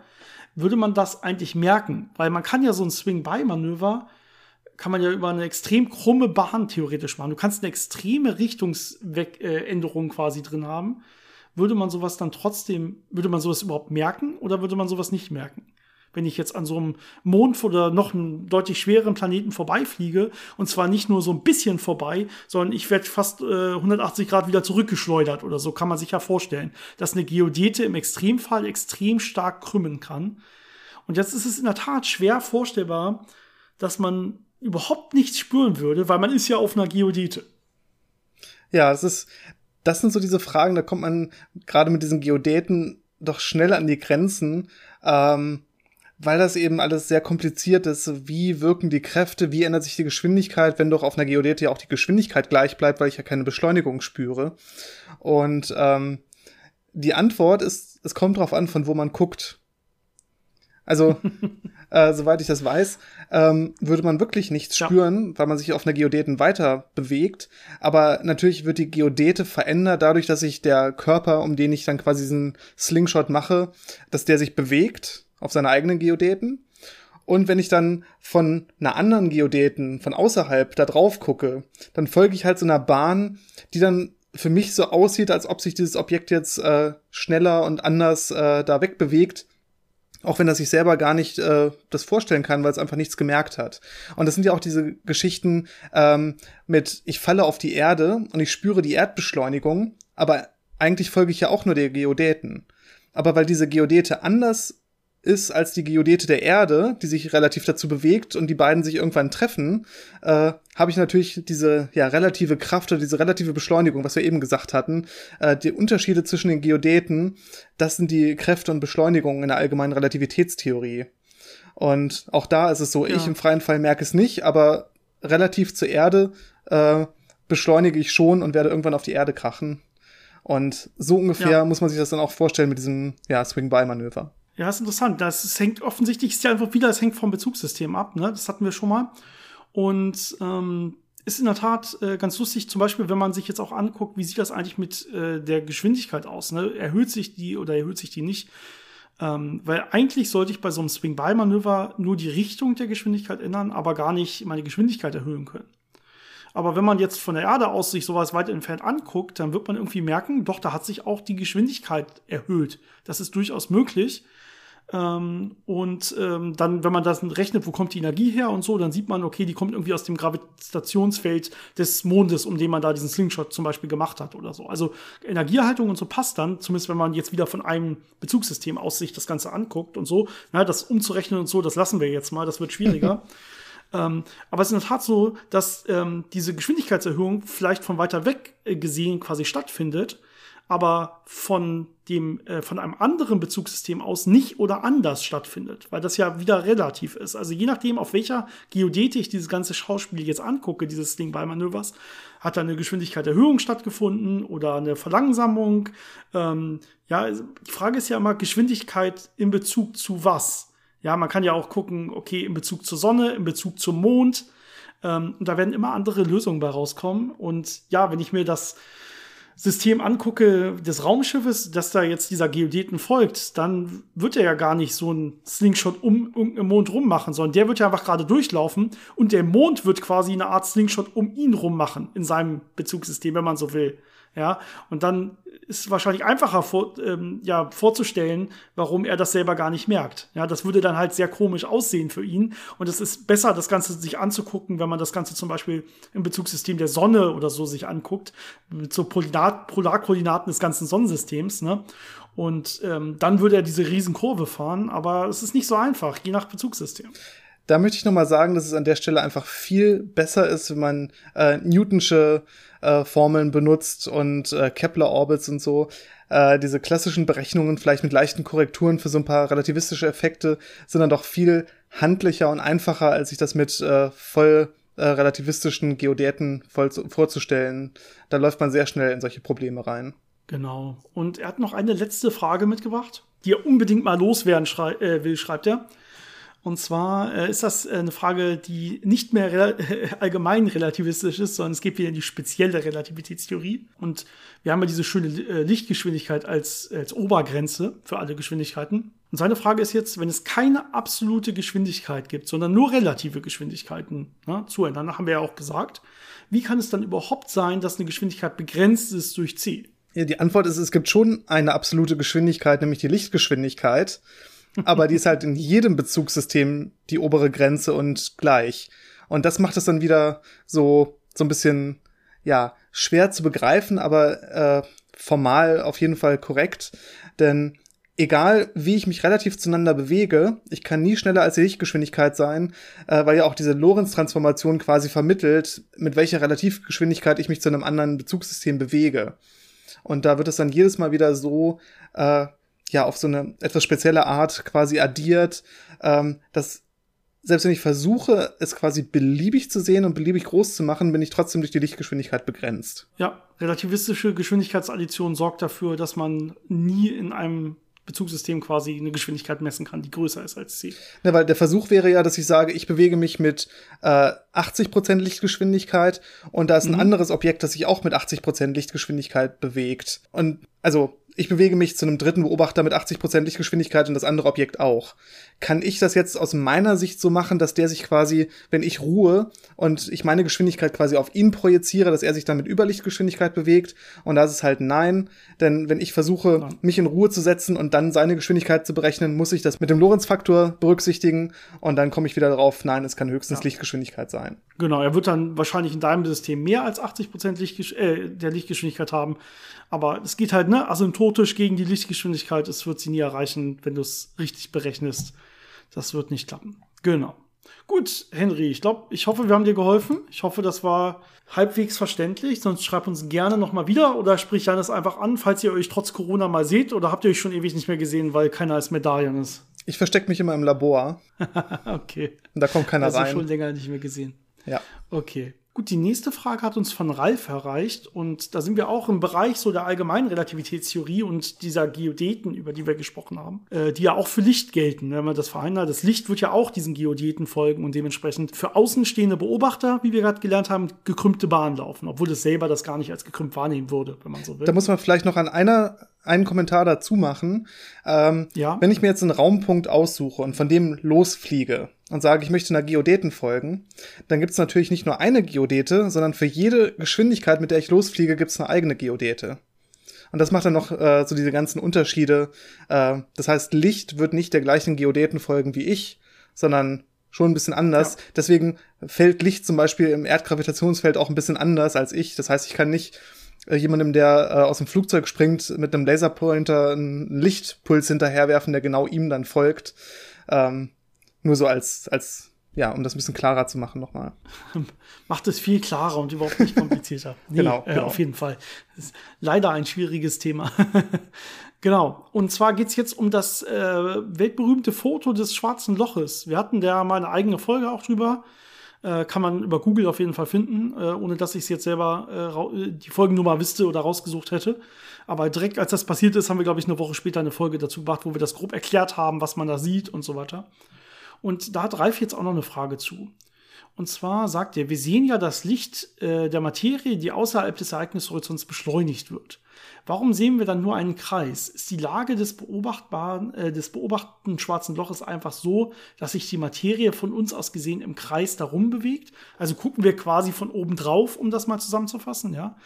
würde man das eigentlich merken? Weil man kann ja so ein Swing-by-Manöver, kann man ja über eine extrem krumme Bahn theoretisch machen. Du kannst eine extreme Richtungsänderung quasi drin haben. Würde man sowas dann trotzdem, würde man sowas überhaupt merken oder würde man sowas nicht merken? Wenn ich jetzt an so einem Mond oder noch einem deutlich schwereren Planeten vorbeifliege. Und zwar nicht nur so ein bisschen vorbei, sondern ich werde fast äh, 180 Grad wieder zurückgeschleudert oder so, kann man sich ja vorstellen, dass eine Geodete im Extremfall extrem stark krümmen kann. Und jetzt ist es in der Tat schwer vorstellbar, dass man überhaupt nichts spüren würde, weil man ist ja auf einer Geodete. Ja, es ist, das sind so diese Fragen, da kommt man gerade mit diesen Geodeten doch schnell an die Grenzen. Ähm, weil das eben alles sehr kompliziert ist. Wie wirken die Kräfte? Wie ändert sich die Geschwindigkeit, wenn doch auf einer Geodäte ja auch die Geschwindigkeit gleich bleibt, weil ich ja keine Beschleunigung spüre? Und ähm, die Antwort ist, es kommt drauf an, von wo man guckt. Also, (laughs) äh, soweit ich das weiß, ähm, würde man wirklich nichts ja. spüren, weil man sich auf einer Geodäten weiter bewegt. Aber natürlich wird die Geodäte verändert dadurch, dass sich der Körper, um den ich dann quasi diesen Slingshot mache, dass der sich bewegt auf seine eigenen Geodäten. Und wenn ich dann von einer anderen Geodäten von außerhalb da drauf gucke, dann folge ich halt so einer Bahn, die dann für mich so aussieht, als ob sich dieses Objekt jetzt äh, schneller und anders äh, da wegbewegt, auch wenn er sich selber gar nicht äh, das vorstellen kann, weil es einfach nichts gemerkt hat. Und das sind ja auch diese Geschichten ähm, mit, ich falle auf die Erde und ich spüre die Erdbeschleunigung, aber eigentlich folge ich ja auch nur der Geodäten. Aber weil diese Geodäte anders ist als die Geodete der Erde, die sich relativ dazu bewegt und die beiden sich irgendwann treffen, äh, habe ich natürlich diese ja relative Kraft oder diese relative Beschleunigung, was wir eben gesagt hatten. Äh, die Unterschiede zwischen den Geodeten, das sind die Kräfte und Beschleunigungen in der allgemeinen Relativitätstheorie. Und auch da ist es so, ja. ich im freien Fall merke es nicht, aber relativ zur Erde äh, beschleunige ich schon und werde irgendwann auf die Erde krachen. Und so ungefähr ja. muss man sich das dann auch vorstellen mit diesem ja, Swing-By-Manöver. Ja, ist interessant. Das ist, hängt offensichtlich ist ja einfach wieder, es hängt vom Bezugssystem ab. Ne? Das hatten wir schon mal. Und ähm, ist in der Tat äh, ganz lustig, zum Beispiel, wenn man sich jetzt auch anguckt, wie sieht das eigentlich mit äh, der Geschwindigkeit aus? Ne? Erhöht sich die oder erhöht sich die nicht? Ähm, weil eigentlich sollte ich bei so einem Swing-By-Manöver nur die Richtung der Geschwindigkeit ändern, aber gar nicht meine Geschwindigkeit erhöhen können. Aber wenn man jetzt von der Erde aus sich sowas weit entfernt anguckt, dann wird man irgendwie merken, doch, da hat sich auch die Geschwindigkeit erhöht. Das ist durchaus möglich. Ähm, und ähm, dann, wenn man das rechnet, wo kommt die Energie her und so, dann sieht man, okay, die kommt irgendwie aus dem Gravitationsfeld des Mondes, um den man da diesen Slingshot zum Beispiel gemacht hat oder so. Also Energieerhaltung und so passt dann, zumindest wenn man jetzt wieder von einem Bezugssystem aus sich das Ganze anguckt und so. Na, das umzurechnen und so, das lassen wir jetzt mal, das wird schwieriger. (laughs) Ähm, aber es ist in der Tat so, dass ähm, diese Geschwindigkeitserhöhung vielleicht von weiter weg äh, gesehen quasi stattfindet aber von dem, äh, von einem anderen Bezugssystem aus nicht oder anders stattfindet, weil das ja wieder relativ ist. Also je nachdem, auf welcher Geodäte ich dieses ganze Schauspiel jetzt angucke, dieses Ding bei Manövers, hat da eine Geschwindigkeitserhöhung stattgefunden oder eine Verlangsamung. Ähm, ja, also die Frage ist ja immer Geschwindigkeit in Bezug zu was. Ja, man kann ja auch gucken, okay, in Bezug zur Sonne, in Bezug zum Mond. Ähm, und da werden immer andere Lösungen bei rauskommen. Und ja, wenn ich mir das System angucke des Raumschiffes, das da jetzt dieser Geodeten folgt, dann wird er ja gar nicht so einen Slingshot um irgendeinen Mond rummachen, sondern der wird ja einfach gerade durchlaufen und der Mond wird quasi eine Art Slingshot um ihn rummachen in seinem Bezugssystem, wenn man so will. Ja, und dann ist es wahrscheinlich einfacher vor, ähm, ja, vorzustellen, warum er das selber gar nicht merkt. Ja, das würde dann halt sehr komisch aussehen für ihn. Und es ist besser, das Ganze sich anzugucken, wenn man das Ganze zum Beispiel im Bezugssystem der Sonne oder so sich anguckt, mit so Polarkoordinaten des ganzen Sonnensystems. Ne? Und ähm, dann würde er diese Riesenkurve fahren, aber es ist nicht so einfach, je nach Bezugssystem. da möchte ich noch mal sagen, dass es an der Stelle einfach viel besser ist, wenn man äh, Newtonsche äh, Formeln benutzt und äh, Kepler-Orbits und so. Äh, diese klassischen Berechnungen vielleicht mit leichten Korrekturen für so ein paar relativistische Effekte sind dann doch viel handlicher und einfacher, als sich das mit äh, voll äh, relativistischen Geodäten voll zu, vorzustellen. Da läuft man sehr schnell in solche Probleme rein. Genau. Und er hat noch eine letzte Frage mitgebracht, die er unbedingt mal loswerden schrei äh, will, schreibt er. Und zwar äh, ist das äh, eine Frage, die nicht mehr re (laughs) allgemein relativistisch ist, sondern es geht wieder in die spezielle Relativitätstheorie. Und wir haben ja diese schöne äh, Lichtgeschwindigkeit als, als Obergrenze für alle Geschwindigkeiten. Und seine Frage ist jetzt, wenn es keine absolute Geschwindigkeit gibt, sondern nur relative Geschwindigkeiten ne, zueinander, haben wir ja auch gesagt, wie kann es dann überhaupt sein, dass eine Geschwindigkeit begrenzt ist durch c? Ja, die Antwort ist, es gibt schon eine absolute Geschwindigkeit, nämlich die Lichtgeschwindigkeit aber die ist halt in jedem Bezugssystem die obere Grenze und gleich. Und das macht es dann wieder so, so ein bisschen, ja, schwer zu begreifen, aber äh, formal auf jeden Fall korrekt. Denn egal wie ich mich relativ zueinander bewege, ich kann nie schneller als die Lichtgeschwindigkeit sein, äh, weil ja auch diese Lorentz-Transformation quasi vermittelt, mit welcher Relativgeschwindigkeit ich mich zu einem anderen Bezugssystem bewege. Und da wird es dann jedes Mal wieder so äh, ja auf so eine etwas spezielle Art quasi addiert, ähm, dass selbst wenn ich versuche, es quasi beliebig zu sehen und beliebig groß zu machen, bin ich trotzdem durch die Lichtgeschwindigkeit begrenzt. Ja, relativistische Geschwindigkeitsaddition sorgt dafür, dass man nie in einem Bezugssystem quasi eine Geschwindigkeit messen kann, die größer ist als c. Ja, weil der Versuch wäre ja, dass ich sage, ich bewege mich mit äh, 80% Lichtgeschwindigkeit und da ist ein mhm. anderes Objekt, das sich auch mit 80% Lichtgeschwindigkeit bewegt. Und also ich bewege mich zu einem dritten Beobachter mit 80% Lichtgeschwindigkeit und das andere Objekt auch. Kann ich das jetzt aus meiner Sicht so machen, dass der sich quasi, wenn ich ruhe und ich meine Geschwindigkeit quasi auf ihn projiziere, dass er sich dann mit Überlichtgeschwindigkeit bewegt? Und da ist halt nein, denn wenn ich versuche, mich in Ruhe zu setzen und dann seine Geschwindigkeit zu berechnen, muss ich das mit dem Lorentz-Faktor berücksichtigen und dann komme ich wieder darauf, nein, es kann höchstens ja. Lichtgeschwindigkeit sein. Genau, er wird dann wahrscheinlich in deinem System mehr als 80% Lichtgesch äh, der Lichtgeschwindigkeit haben. Aber es geht halt, ne, asymptotisch gegen die Lichtgeschwindigkeit. Es wird sie nie erreichen, wenn du es richtig berechnest. Das wird nicht klappen. Genau. Gut, Henry, ich glaube, ich hoffe, wir haben dir geholfen. Ich hoffe, das war halbwegs verständlich. Sonst schreibt uns gerne nochmal wieder oder sprich Janis einfach an, falls ihr euch trotz Corona mal seht oder habt ihr euch schon ewig nicht mehr gesehen, weil keiner als Medaillen ist. Ich verstecke mich immer im Labor. (laughs) okay. Und da kommt keiner also rein. schon länger nicht mehr gesehen. Ja. Okay. Gut, die nächste Frage hat uns von Ralf erreicht und da sind wir auch im Bereich so der allgemeinen Relativitätstheorie und dieser Geodeten, über die wir gesprochen haben, äh, die ja auch für Licht gelten, wenn man das verhindert. Das Licht wird ja auch diesen Geodeten folgen und dementsprechend für außenstehende Beobachter, wie wir gerade gelernt haben, gekrümmte Bahn laufen, obwohl es selber das gar nicht als gekrümmt wahrnehmen würde, wenn man so will. Da muss man vielleicht noch an einer einen Kommentar dazu machen. Ähm, ja. Wenn ich mir jetzt einen Raumpunkt aussuche und von dem losfliege und sage, ich möchte einer Geodeten folgen, dann gibt es natürlich nicht nur eine Geodete, sondern für jede Geschwindigkeit, mit der ich losfliege, gibt es eine eigene Geodete. Und das macht dann noch äh, so diese ganzen Unterschiede. Äh, das heißt, Licht wird nicht der gleichen Geodeten folgen wie ich, sondern schon ein bisschen anders. Ja. Deswegen fällt Licht zum Beispiel im Erdgravitationsfeld auch ein bisschen anders als ich. Das heißt, ich kann nicht jemandem, der äh, aus dem Flugzeug springt, mit einem Laserpointer einen Lichtpuls hinterherwerfen, der genau ihm dann folgt. Ähm, nur so als, als, ja, um das ein bisschen klarer zu machen nochmal. (laughs) Macht es viel klarer und überhaupt nicht komplizierter. (laughs) nee, genau, äh, genau. Auf jeden Fall. Das ist leider ein schwieriges Thema. (laughs) genau. Und zwar geht's jetzt um das äh, weltberühmte Foto des schwarzen Loches. Wir hatten da mal eine eigene Folge auch drüber. Äh, kann man über Google auf jeden Fall finden, äh, ohne dass ich es jetzt selber äh, die Folgennummer wüsste oder rausgesucht hätte. Aber direkt als das passiert ist, haben wir, glaube ich, eine Woche später eine Folge dazu gemacht, wo wir das grob erklärt haben, was man da sieht und so weiter. Und da hat Ralf jetzt auch noch eine Frage zu. Und zwar sagt er, wir sehen ja das Licht äh, der Materie, die außerhalb des Ereignishorizonts beschleunigt wird. Warum sehen wir dann nur einen Kreis? Ist die Lage des beobachtbaren, äh, des beobachteten schwarzen Loches einfach so, dass sich die Materie von uns aus gesehen im Kreis darum bewegt? Also gucken wir quasi von oben drauf, um das mal zusammenzufassen, ja?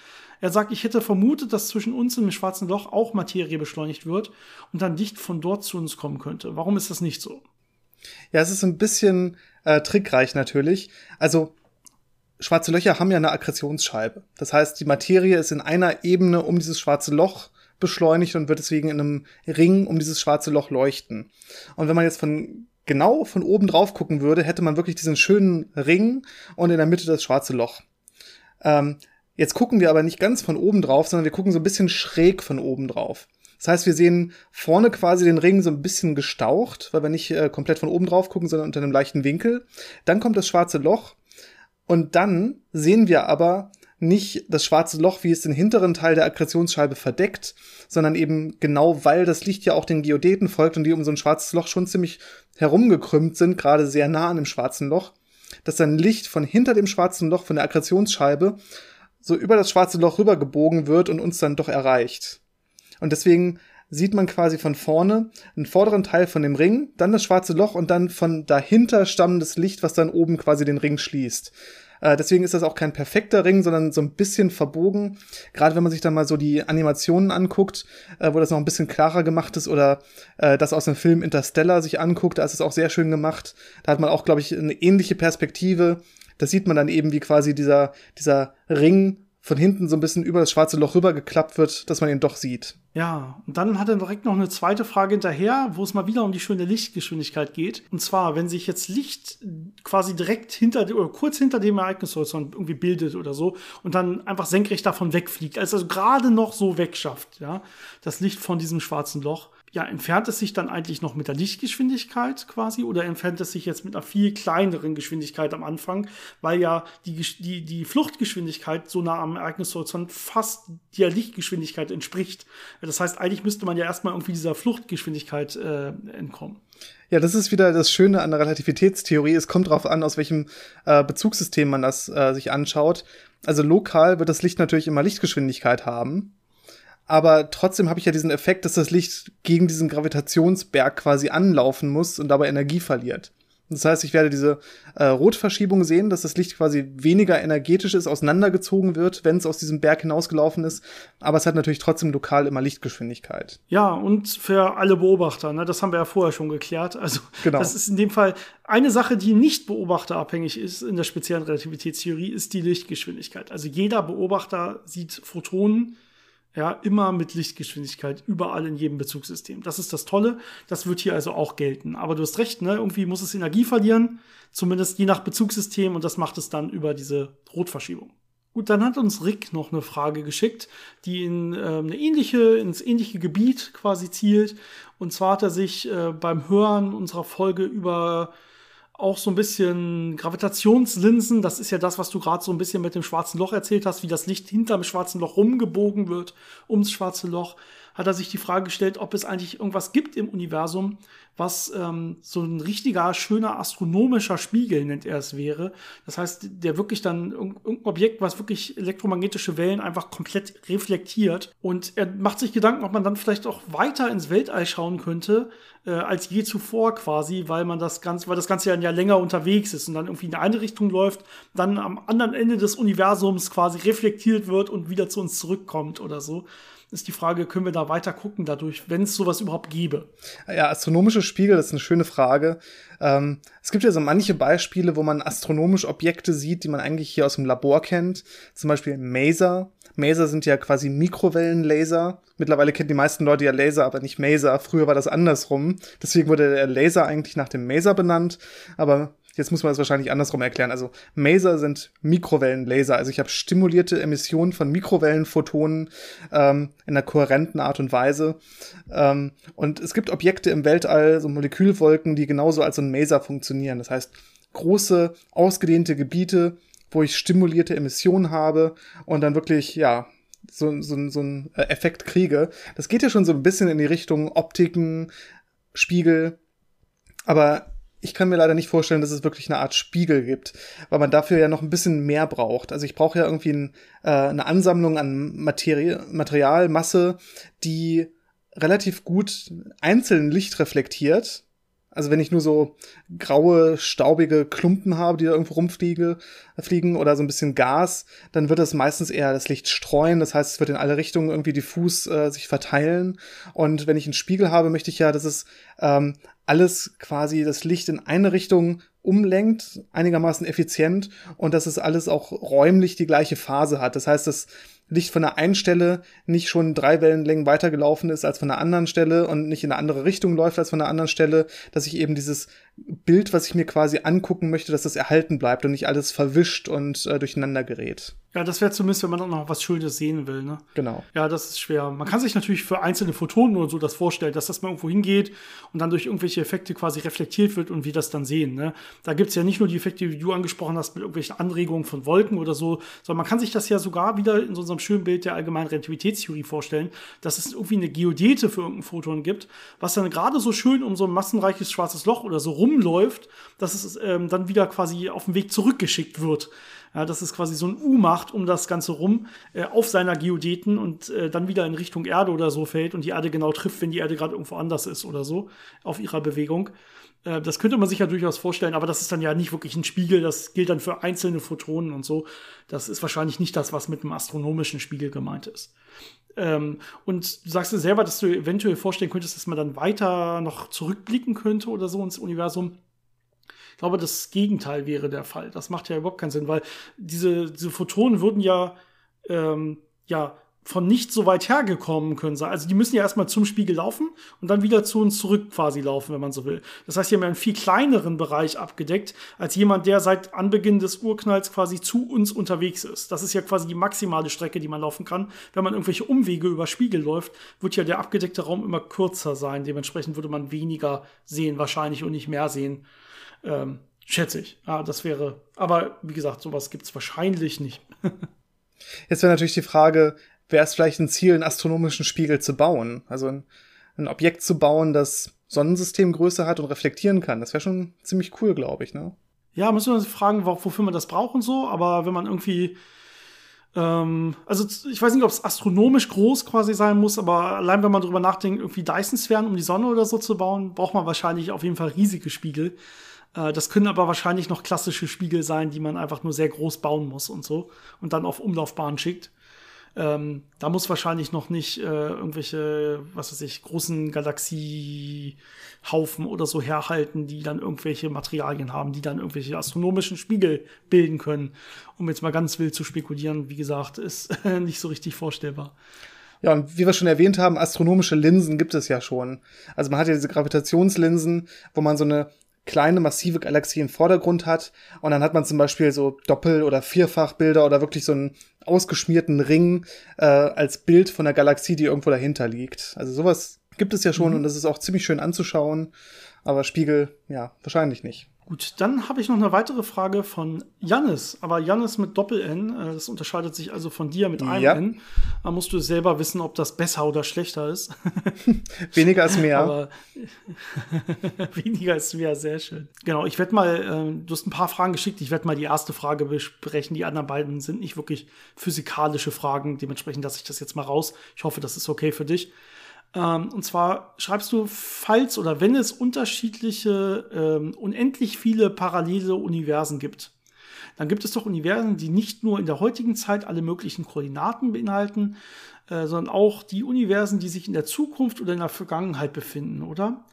Er sagt, ich hätte vermutet, dass zwischen uns und dem schwarzen Loch auch Materie beschleunigt wird und dann Licht von dort zu uns kommen könnte. Warum ist das nicht so? Ja, es ist ein bisschen äh, trickreich natürlich. Also schwarze Löcher haben ja eine Akkretionsscheibe. Das heißt, die Materie ist in einer Ebene um dieses schwarze Loch beschleunigt und wird deswegen in einem Ring um dieses schwarze Loch leuchten. Und wenn man jetzt von genau von oben drauf gucken würde, hätte man wirklich diesen schönen Ring und in der Mitte das schwarze Loch. Ähm, jetzt gucken wir aber nicht ganz von oben drauf, sondern wir gucken so ein bisschen schräg von oben drauf. Das heißt, wir sehen vorne quasi den Ring so ein bisschen gestaucht, weil wir nicht äh, komplett von oben drauf gucken, sondern unter einem leichten Winkel. Dann kommt das schwarze Loch und dann sehen wir aber nicht das schwarze Loch, wie es den hinteren Teil der Akkretionsscheibe verdeckt, sondern eben genau, weil das Licht ja auch den Geodeten folgt und die um so ein schwarzes Loch schon ziemlich herumgekrümmt sind, gerade sehr nah an dem schwarzen Loch, dass dann Licht von hinter dem schwarzen Loch von der Akkretionsscheibe so über das schwarze Loch rübergebogen wird und uns dann doch erreicht. Und deswegen sieht man quasi von vorne einen vorderen Teil von dem Ring, dann das schwarze Loch und dann von dahinter stammendes Licht, was dann oben quasi den Ring schließt. Äh, deswegen ist das auch kein perfekter Ring, sondern so ein bisschen verbogen. Gerade wenn man sich dann mal so die Animationen anguckt, äh, wo das noch ein bisschen klarer gemacht ist oder äh, das aus dem Film Interstellar sich anguckt, da ist es auch sehr schön gemacht. Da hat man auch, glaube ich, eine ähnliche Perspektive. Da sieht man dann eben, wie quasi dieser, dieser Ring von hinten so ein bisschen über das schwarze Loch rübergeklappt wird, dass man ihn doch sieht. Ja, und dann hat er direkt noch eine zweite Frage hinterher, wo es mal wieder um die schöne Lichtgeschwindigkeit geht. Und zwar, wenn sich jetzt Licht quasi direkt hinter oder kurz hinter dem Ereignishorizont irgendwie bildet oder so und dann einfach senkrecht davon wegfliegt, also gerade noch so wegschafft, ja, das Licht von diesem schwarzen Loch, ja, entfernt es sich dann eigentlich noch mit der Lichtgeschwindigkeit quasi oder entfernt es sich jetzt mit einer viel kleineren Geschwindigkeit am Anfang, weil ja die, die, die Fluchtgeschwindigkeit so nah am Ereignishorizont fast der Lichtgeschwindigkeit entspricht. Das heißt, eigentlich müsste man ja erstmal irgendwie dieser Fluchtgeschwindigkeit äh, entkommen. Ja, das ist wieder das Schöne an der Relativitätstheorie. Es kommt darauf an, aus welchem äh, Bezugssystem man das äh, sich anschaut. Also lokal wird das Licht natürlich immer Lichtgeschwindigkeit haben aber trotzdem habe ich ja diesen Effekt, dass das Licht gegen diesen Gravitationsberg quasi anlaufen muss und dabei Energie verliert. Das heißt, ich werde diese äh, Rotverschiebung sehen, dass das Licht quasi weniger energetisch ist, auseinandergezogen wird, wenn es aus diesem Berg hinausgelaufen ist. Aber es hat natürlich trotzdem lokal immer Lichtgeschwindigkeit. Ja, und für alle Beobachter, ne, das haben wir ja vorher schon geklärt. Also genau. das ist in dem Fall eine Sache, die nicht beobachterabhängig ist in der speziellen Relativitätstheorie, ist die Lichtgeschwindigkeit. Also jeder Beobachter sieht Photonen ja, immer mit Lichtgeschwindigkeit, überall in jedem Bezugssystem. Das ist das Tolle. Das wird hier also auch gelten. Aber du hast recht, ne? Irgendwie muss es Energie verlieren, zumindest je nach Bezugssystem, und das macht es dann über diese Rotverschiebung. Gut, dann hat uns Rick noch eine Frage geschickt, die in äh, eine ähnliche, ins ähnliche Gebiet quasi zielt. Und zwar hat er sich äh, beim Hören unserer Folge über auch so ein bisschen Gravitationslinsen. Das ist ja das, was du gerade so ein bisschen mit dem schwarzen Loch erzählt hast, wie das Licht hinter dem schwarzen Loch rumgebogen wird ums schwarze Loch. Hat er sich die Frage gestellt, ob es eigentlich irgendwas gibt im Universum, was ähm, so ein richtiger, schöner astronomischer Spiegel, nennt er es, wäre. Das heißt, der wirklich dann irgendein Objekt, was wirklich elektromagnetische Wellen einfach komplett reflektiert. Und er macht sich Gedanken, ob man dann vielleicht auch weiter ins Weltall schauen könnte, äh, als je zuvor quasi, weil man das Ganze, weil das Ganze ja, länger unterwegs ist und dann irgendwie in eine Richtung läuft, dann am anderen Ende des Universums quasi reflektiert wird und wieder zu uns zurückkommt oder so ist die Frage, können wir da weiter gucken dadurch, wenn es sowas überhaupt gäbe? Ja, astronomische Spiegel, das ist eine schöne Frage. Ähm, es gibt ja so manche Beispiele, wo man astronomische Objekte sieht, die man eigentlich hier aus dem Labor kennt. Zum Beispiel Maser. Maser sind ja quasi Mikrowellenlaser. Mittlerweile kennen die meisten Leute ja Laser, aber nicht Maser. Früher war das andersrum. Deswegen wurde der Laser eigentlich nach dem Maser benannt. Aber jetzt muss man das wahrscheinlich andersrum erklären. Also Maser sind Mikrowellenlaser. Also ich habe stimulierte Emissionen von Mikrowellenphotonen ähm, in einer kohärenten Art und Weise. Ähm, und es gibt Objekte im Weltall, so Molekülwolken, die genauso als so ein Maser funktionieren. Das heißt, große, ausgedehnte Gebiete, wo ich stimulierte Emissionen habe und dann wirklich, ja, so, so, so ein Effekt kriege. Das geht ja schon so ein bisschen in die Richtung Optiken, Spiegel. Aber ich kann mir leider nicht vorstellen, dass es wirklich eine Art Spiegel gibt, weil man dafür ja noch ein bisschen mehr braucht. Also ich brauche ja irgendwie ein, äh, eine Ansammlung an Materi Materialmasse, die relativ gut einzeln Licht reflektiert. Also wenn ich nur so graue, staubige Klumpen habe, die da irgendwo rumfliegen fliegen oder so ein bisschen Gas, dann wird das meistens eher das Licht streuen. Das heißt, es wird in alle Richtungen irgendwie diffus äh, sich verteilen. Und wenn ich einen Spiegel habe, möchte ich ja, dass es ähm, alles quasi das Licht in eine Richtung umlenkt, einigermaßen effizient und dass es alles auch räumlich die gleiche Phase hat. Das heißt, das Licht von der einen Stelle nicht schon drei Wellenlängen weitergelaufen ist als von der anderen Stelle und nicht in eine andere Richtung läuft als von der anderen Stelle, dass ich eben dieses Bild, was ich mir quasi angucken möchte, dass das erhalten bleibt und nicht alles verwischt und äh, durcheinander gerät. Ja, das wäre zumindest, wenn man auch noch was Schönes sehen will, ne? Genau. Ja, das ist schwer. Man kann sich natürlich für einzelne Photonen oder so das vorstellen, dass das mal irgendwo hingeht und dann durch irgendwelche Effekte quasi reflektiert wird und wir das dann sehen, ne? Da gibt's ja nicht nur die Effekte, die du angesprochen hast, mit irgendwelchen Anregungen von Wolken oder so, sondern man kann sich das ja sogar wieder in so unserem schönen Bild der allgemeinen Relativitätstheorie vorstellen, dass es irgendwie eine Geodete für irgendein Photon gibt, was dann gerade so schön um so ein massenreiches schwarzes Loch oder so rumläuft, dass es ähm, dann wieder quasi auf dem Weg zurückgeschickt wird. Ja, dass es quasi so ein U macht um das Ganze rum äh, auf seiner Geodeten und äh, dann wieder in Richtung Erde oder so fällt und die Erde genau trifft, wenn die Erde gerade irgendwo anders ist oder so auf ihrer Bewegung. Äh, das könnte man sich ja durchaus vorstellen, aber das ist dann ja nicht wirklich ein Spiegel. Das gilt dann für einzelne Photonen und so. Das ist wahrscheinlich nicht das, was mit einem astronomischen Spiegel gemeint ist. Ähm, und du sagst dir selber, dass du eventuell vorstellen könntest, dass man dann weiter noch zurückblicken könnte oder so ins Universum. Glaube, das Gegenteil wäre der Fall. Das macht ja überhaupt keinen Sinn, weil diese, diese Photonen würden ja, ähm, ja von nicht so weit hergekommen können sein. Also die müssen ja erstmal zum Spiegel laufen und dann wieder zu uns zurück quasi laufen, wenn man so will. Das heißt, die haben ja einen viel kleineren Bereich abgedeckt, als jemand, der seit Anbeginn des Urknalls quasi zu uns unterwegs ist. Das ist ja quasi die maximale Strecke, die man laufen kann. Wenn man irgendwelche Umwege über Spiegel läuft, wird ja der abgedeckte Raum immer kürzer sein. Dementsprechend würde man weniger sehen wahrscheinlich und nicht mehr sehen. Ähm, schätze ich. Ja, das wäre, aber wie gesagt, sowas gibt es wahrscheinlich nicht. (laughs) Jetzt wäre natürlich die Frage, wäre es vielleicht ein Ziel, einen astronomischen Spiegel zu bauen? Also ein, ein Objekt zu bauen, das Sonnensystemgröße hat und reflektieren kann. Das wäre schon ziemlich cool, glaube ich, ne? Ja, müssen wir uns fragen, wofür man das braucht und so, aber wenn man irgendwie ähm, also ich weiß nicht, ob es astronomisch groß quasi sein muss, aber allein wenn man darüber nachdenkt, irgendwie Dyson-Sphären um die Sonne oder so zu bauen, braucht man wahrscheinlich auf jeden Fall riesige Spiegel. Äh, das können aber wahrscheinlich noch klassische Spiegel sein, die man einfach nur sehr groß bauen muss und so und dann auf Umlaufbahn schickt. Ähm, da muss wahrscheinlich noch nicht äh, irgendwelche, was weiß ich, großen Galaxiehaufen oder so herhalten, die dann irgendwelche Materialien haben, die dann irgendwelche astronomischen Spiegel bilden können. Um jetzt mal ganz wild zu spekulieren, wie gesagt, ist (laughs) nicht so richtig vorstellbar. Ja, und wie wir schon erwähnt haben, astronomische Linsen gibt es ja schon. Also man hat ja diese Gravitationslinsen, wo man so eine kleine, massive Galaxie im Vordergrund hat. Und dann hat man zum Beispiel so Doppel- oder Vierfachbilder oder wirklich so einen ausgeschmierten Ring äh, als Bild von der Galaxie, die irgendwo dahinter liegt. Also sowas gibt es ja schon mhm. und das ist auch ziemlich schön anzuschauen. Aber Spiegel, ja, wahrscheinlich nicht. Gut, dann habe ich noch eine weitere Frage von Jannis, aber Jannis mit Doppel-N, äh, das unterscheidet sich also von dir mit einem ja. N. Da musst du selber wissen, ob das besser oder schlechter ist. (laughs) weniger ist mehr. Aber (laughs) weniger ist mehr, sehr schön. Genau, ich werde mal, äh, du hast ein paar Fragen geschickt, ich werde mal die erste Frage besprechen. Die anderen beiden sind nicht wirklich physikalische Fragen, dementsprechend lasse ich das jetzt mal raus. Ich hoffe, das ist okay für dich. Ähm, und zwar schreibst du, falls oder wenn es unterschiedliche, ähm, unendlich viele parallele Universen gibt, dann gibt es doch Universen, die nicht nur in der heutigen Zeit alle möglichen Koordinaten beinhalten, äh, sondern auch die Universen, die sich in der Zukunft oder in der Vergangenheit befinden, oder?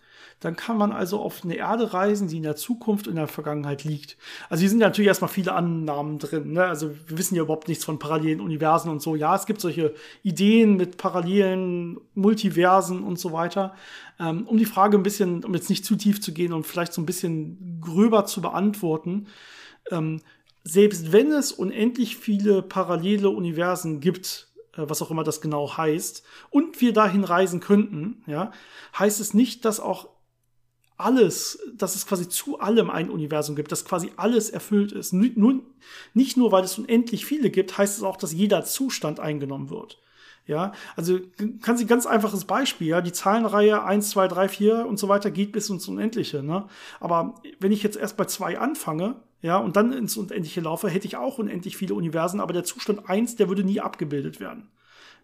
Dann kann man also auf eine Erde reisen, die in der Zukunft und in der Vergangenheit liegt. Also hier sind natürlich erstmal viele Annahmen drin. Ne? Also wir wissen ja überhaupt nichts von parallelen Universen und so. Ja, es gibt solche Ideen mit parallelen Multiversen und so weiter. Ähm, um die Frage ein bisschen, um jetzt nicht zu tief zu gehen und vielleicht so ein bisschen gröber zu beantworten. Ähm, selbst wenn es unendlich viele parallele Universen gibt, äh, was auch immer das genau heißt, und wir dahin reisen könnten, ja, heißt es nicht, dass auch alles, dass es quasi zu allem ein Universum gibt, dass quasi alles erfüllt ist. Nur, nicht nur, weil es unendlich viele gibt, heißt es auch, dass jeder Zustand eingenommen wird. Ja, also kann sie ganz einfaches Beispiel, ja, die Zahlenreihe 1, 2, 3, 4 und so weiter geht bis ins Unendliche, ne? Aber wenn ich jetzt erst bei 2 anfange, ja, und dann ins Unendliche laufe, hätte ich auch unendlich viele Universen, aber der Zustand 1, der würde nie abgebildet werden.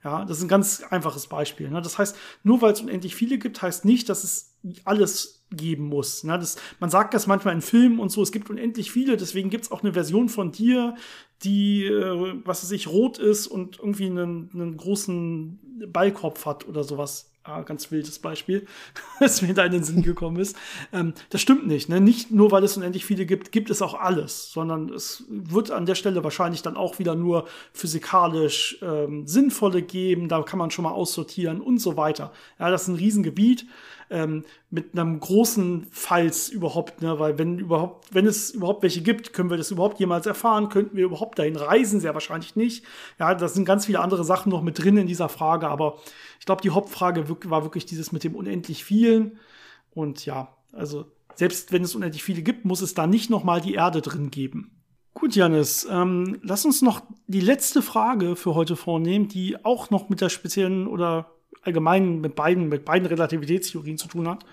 Ja, das ist ein ganz einfaches Beispiel. Ne? Das heißt, nur weil es unendlich viele gibt, heißt nicht, dass es alles geben muss. Ne? Das, man sagt das manchmal in Filmen und so, es gibt unendlich viele, deswegen gibt es auch eine Version von dir, die, äh, was weiß ich, rot ist und irgendwie einen, einen großen Ballkopf hat oder sowas. Ah, ganz wildes Beispiel, (laughs) das mir da in den Sinn gekommen ist. Ähm, das stimmt nicht. Ne? Nicht nur, weil es unendlich viele gibt, gibt es auch alles, sondern es wird an der Stelle wahrscheinlich dann auch wieder nur physikalisch ähm, sinnvolle geben. Da kann man schon mal aussortieren und so weiter. Ja, das ist ein Riesengebiet ähm, mit einem großen Falls überhaupt, ne? weil wenn überhaupt, wenn es überhaupt welche gibt, können wir das überhaupt jemals erfahren? Könnten wir überhaupt dahin reisen? Sehr wahrscheinlich nicht. Ja, das sind ganz viele andere Sachen noch mit drin in dieser Frage, aber ich glaube, die Hauptfrage war wirklich dieses mit dem unendlich vielen. Und ja, also selbst wenn es unendlich viele gibt, muss es da nicht noch mal die Erde drin geben. Gut, Janis, ähm, lass uns noch die letzte Frage für heute vornehmen, die auch noch mit der speziellen oder allgemein mit beiden, mit beiden Relativitätstheorien zu tun hat,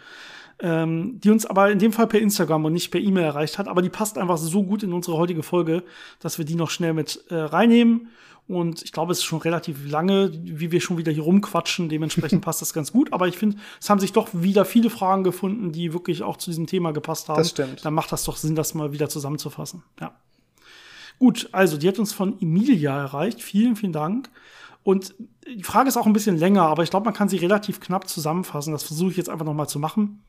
ähm, die uns aber in dem Fall per Instagram und nicht per E-Mail erreicht hat. Aber die passt einfach so gut in unsere heutige Folge, dass wir die noch schnell mit äh, reinnehmen. Und ich glaube, es ist schon relativ lange, wie wir schon wieder hier rumquatschen. Dementsprechend (laughs) passt das ganz gut. Aber ich finde, es haben sich doch wieder viele Fragen gefunden, die wirklich auch zu diesem Thema gepasst haben. Das stimmt. Dann macht das doch Sinn, das mal wieder zusammenzufassen. Ja. Gut, also die hat uns von Emilia erreicht. Vielen, vielen Dank. Und die Frage ist auch ein bisschen länger, aber ich glaube, man kann sie relativ knapp zusammenfassen. Das versuche ich jetzt einfach noch mal zu machen.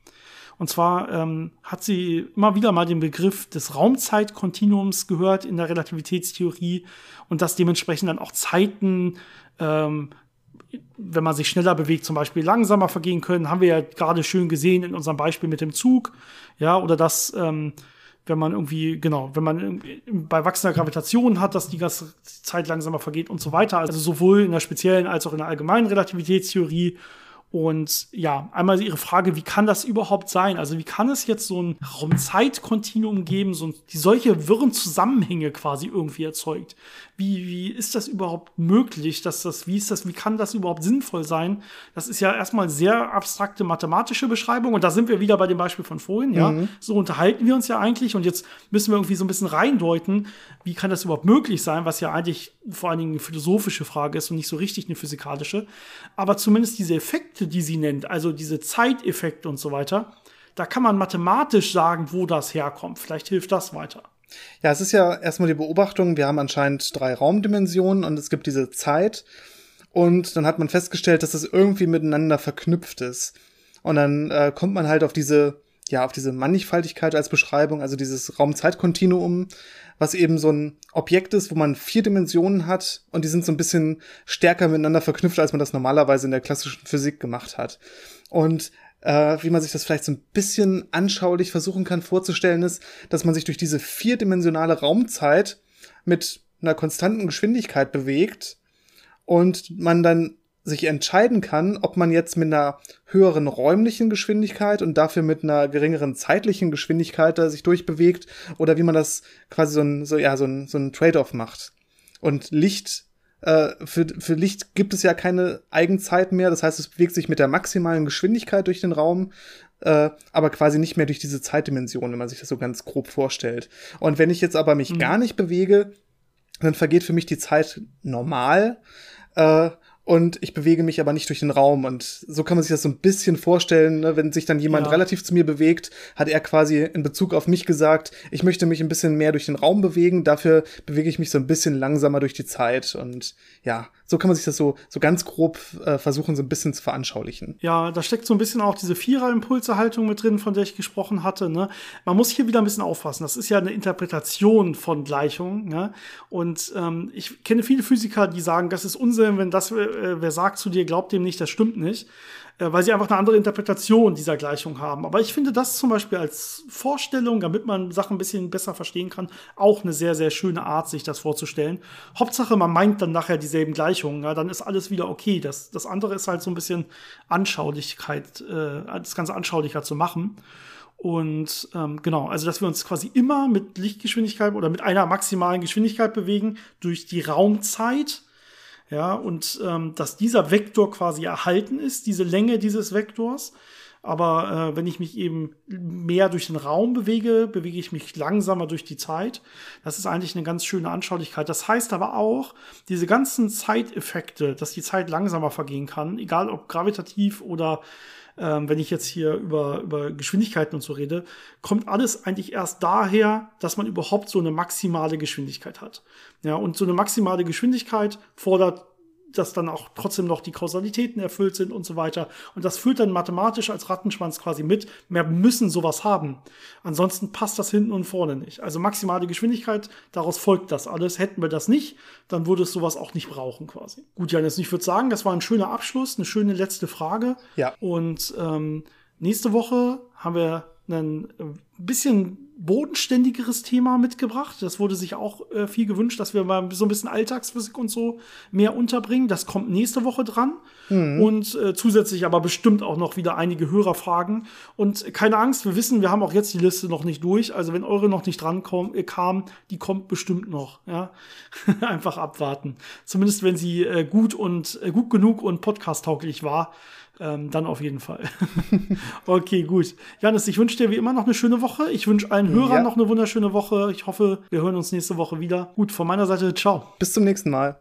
Und zwar ähm, hat sie immer wieder mal den Begriff des Raumzeitkontinuums gehört in der Relativitätstheorie und dass dementsprechend dann auch Zeiten, ähm, wenn man sich schneller bewegt, zum Beispiel langsamer vergehen können. Haben wir ja gerade schön gesehen in unserem Beispiel mit dem Zug. Ja, oder dass ähm, wenn man irgendwie, genau, wenn man bei wachsender Gravitation hat, dass die ganze Zeit langsamer vergeht und so weiter. Also sowohl in der speziellen als auch in der allgemeinen Relativitätstheorie und ja, einmal Ihre Frage, wie kann das überhaupt sein? Also wie kann es jetzt so ein Raumzeitkontinuum geben, so die solche wirren Zusammenhänge quasi irgendwie erzeugt? Wie, wie ist das überhaupt möglich? Dass das, wie ist das, wie kann das überhaupt sinnvoll sein? Das ist ja erstmal sehr abstrakte mathematische Beschreibung und da sind wir wieder bei dem Beispiel von vorhin, ja. Mhm. So unterhalten wir uns ja eigentlich und jetzt müssen wir irgendwie so ein bisschen reindeuten, wie kann das überhaupt möglich sein, was ja eigentlich vor allen Dingen eine philosophische Frage ist und nicht so richtig eine physikalische. Aber zumindest diese Effekte, die sie nennt, also diese Zeiteffekte und so weiter, da kann man mathematisch sagen, wo das herkommt. Vielleicht hilft das weiter. Ja, es ist ja erstmal die Beobachtung, wir haben anscheinend drei Raumdimensionen und es gibt diese Zeit. Und dann hat man festgestellt, dass das irgendwie miteinander verknüpft ist. Und dann äh, kommt man halt auf diese, ja, auf diese Mannigfaltigkeit als Beschreibung, also dieses Raumzeitkontinuum, was eben so ein Objekt ist, wo man vier Dimensionen hat und die sind so ein bisschen stärker miteinander verknüpft, als man das normalerweise in der klassischen Physik gemacht hat. Und äh, wie man sich das vielleicht so ein bisschen anschaulich versuchen kann vorzustellen, ist, dass man sich durch diese vierdimensionale Raumzeit mit einer konstanten Geschwindigkeit bewegt und man dann sich entscheiden kann, ob man jetzt mit einer höheren räumlichen Geschwindigkeit und dafür mit einer geringeren zeitlichen Geschwindigkeit da sich durchbewegt oder wie man das quasi so ein, so, ja, so ein, so ein Trade-off macht. Und Licht äh, für, für Licht gibt es ja keine Eigenzeit mehr. Das heißt, es bewegt sich mit der maximalen Geschwindigkeit durch den Raum, äh, aber quasi nicht mehr durch diese Zeitdimension, wenn man sich das so ganz grob vorstellt. Und wenn ich jetzt aber mich mhm. gar nicht bewege, dann vergeht für mich die Zeit normal. Äh, und ich bewege mich aber nicht durch den Raum. Und so kann man sich das so ein bisschen vorstellen, ne? wenn sich dann jemand ja. relativ zu mir bewegt, hat er quasi in Bezug auf mich gesagt, ich möchte mich ein bisschen mehr durch den Raum bewegen, dafür bewege ich mich so ein bisschen langsamer durch die Zeit. Und ja, so kann man sich das so, so ganz grob äh, versuchen, so ein bisschen zu veranschaulichen. Ja, da steckt so ein bisschen auch diese Vierer-Impulse-Haltung mit drin, von der ich gesprochen hatte. Ne? Man muss hier wieder ein bisschen aufpassen. Das ist ja eine Interpretation von Gleichungen. Ne? Und ähm, ich kenne viele Physiker, die sagen, das ist Unsinn, wenn das, äh, wer sagt zu dir, glaubt dem nicht, das stimmt nicht. Äh, weil sie einfach eine andere Interpretation dieser Gleichung haben. Aber ich finde das zum Beispiel als Vorstellung, damit man Sachen ein bisschen besser verstehen kann, auch eine sehr, sehr schöne Art, sich das vorzustellen. Hauptsache, man meint dann nachher dieselben Gleichungen, ja, dann ist alles wieder okay. Das, das andere ist halt so ein bisschen Anschaulichkeit, äh, das Ganze anschaulicher zu machen. Und ähm, genau, also dass wir uns quasi immer mit Lichtgeschwindigkeit oder mit einer maximalen Geschwindigkeit bewegen durch die Raumzeit ja, und ähm, dass dieser Vektor quasi erhalten ist, diese Länge dieses Vektors. Aber äh, wenn ich mich eben mehr durch den Raum bewege, bewege ich mich langsamer durch die Zeit. Das ist eigentlich eine ganz schöne Anschaulichkeit. Das heißt aber auch, diese ganzen Zeiteffekte, dass die Zeit langsamer vergehen kann, egal ob gravitativ oder ähm, wenn ich jetzt hier über, über Geschwindigkeiten und so rede, kommt alles eigentlich erst daher, dass man überhaupt so eine maximale Geschwindigkeit hat. Ja, und so eine maximale Geschwindigkeit fordert dass dann auch trotzdem noch die Kausalitäten erfüllt sind und so weiter. Und das führt dann mathematisch als Rattenschwanz quasi mit. Wir müssen sowas haben. Ansonsten passt das hinten und vorne nicht. Also maximale Geschwindigkeit, daraus folgt das alles. Hätten wir das nicht, dann würde es sowas auch nicht brauchen quasi. Gut, Janis, ich würde sagen, das war ein schöner Abschluss, eine schöne letzte Frage. Ja. Und ähm, nächste Woche haben wir ein bisschen bodenständigeres Thema mitgebracht. Das wurde sich auch äh, viel gewünscht, dass wir mal so ein bisschen Alltagsphysik und so mehr unterbringen. Das kommt nächste Woche dran. Mhm. Und äh, zusätzlich aber bestimmt auch noch wieder einige Hörerfragen. Und keine Angst, wir wissen, wir haben auch jetzt die Liste noch nicht durch. Also wenn eure noch nicht dran äh, kam, die kommt bestimmt noch. Ja? (laughs) Einfach abwarten. Zumindest wenn sie äh, gut und äh, gut genug und podcast-tauglich war ähm, dann auf jeden Fall. (laughs) okay, gut. Janis, ich wünsche dir wie immer noch eine schöne Woche. Ich wünsche allen Hörern ja. noch eine wunderschöne Woche. Ich hoffe, wir hören uns nächste Woche wieder. Gut, von meiner Seite, ciao. Bis zum nächsten Mal.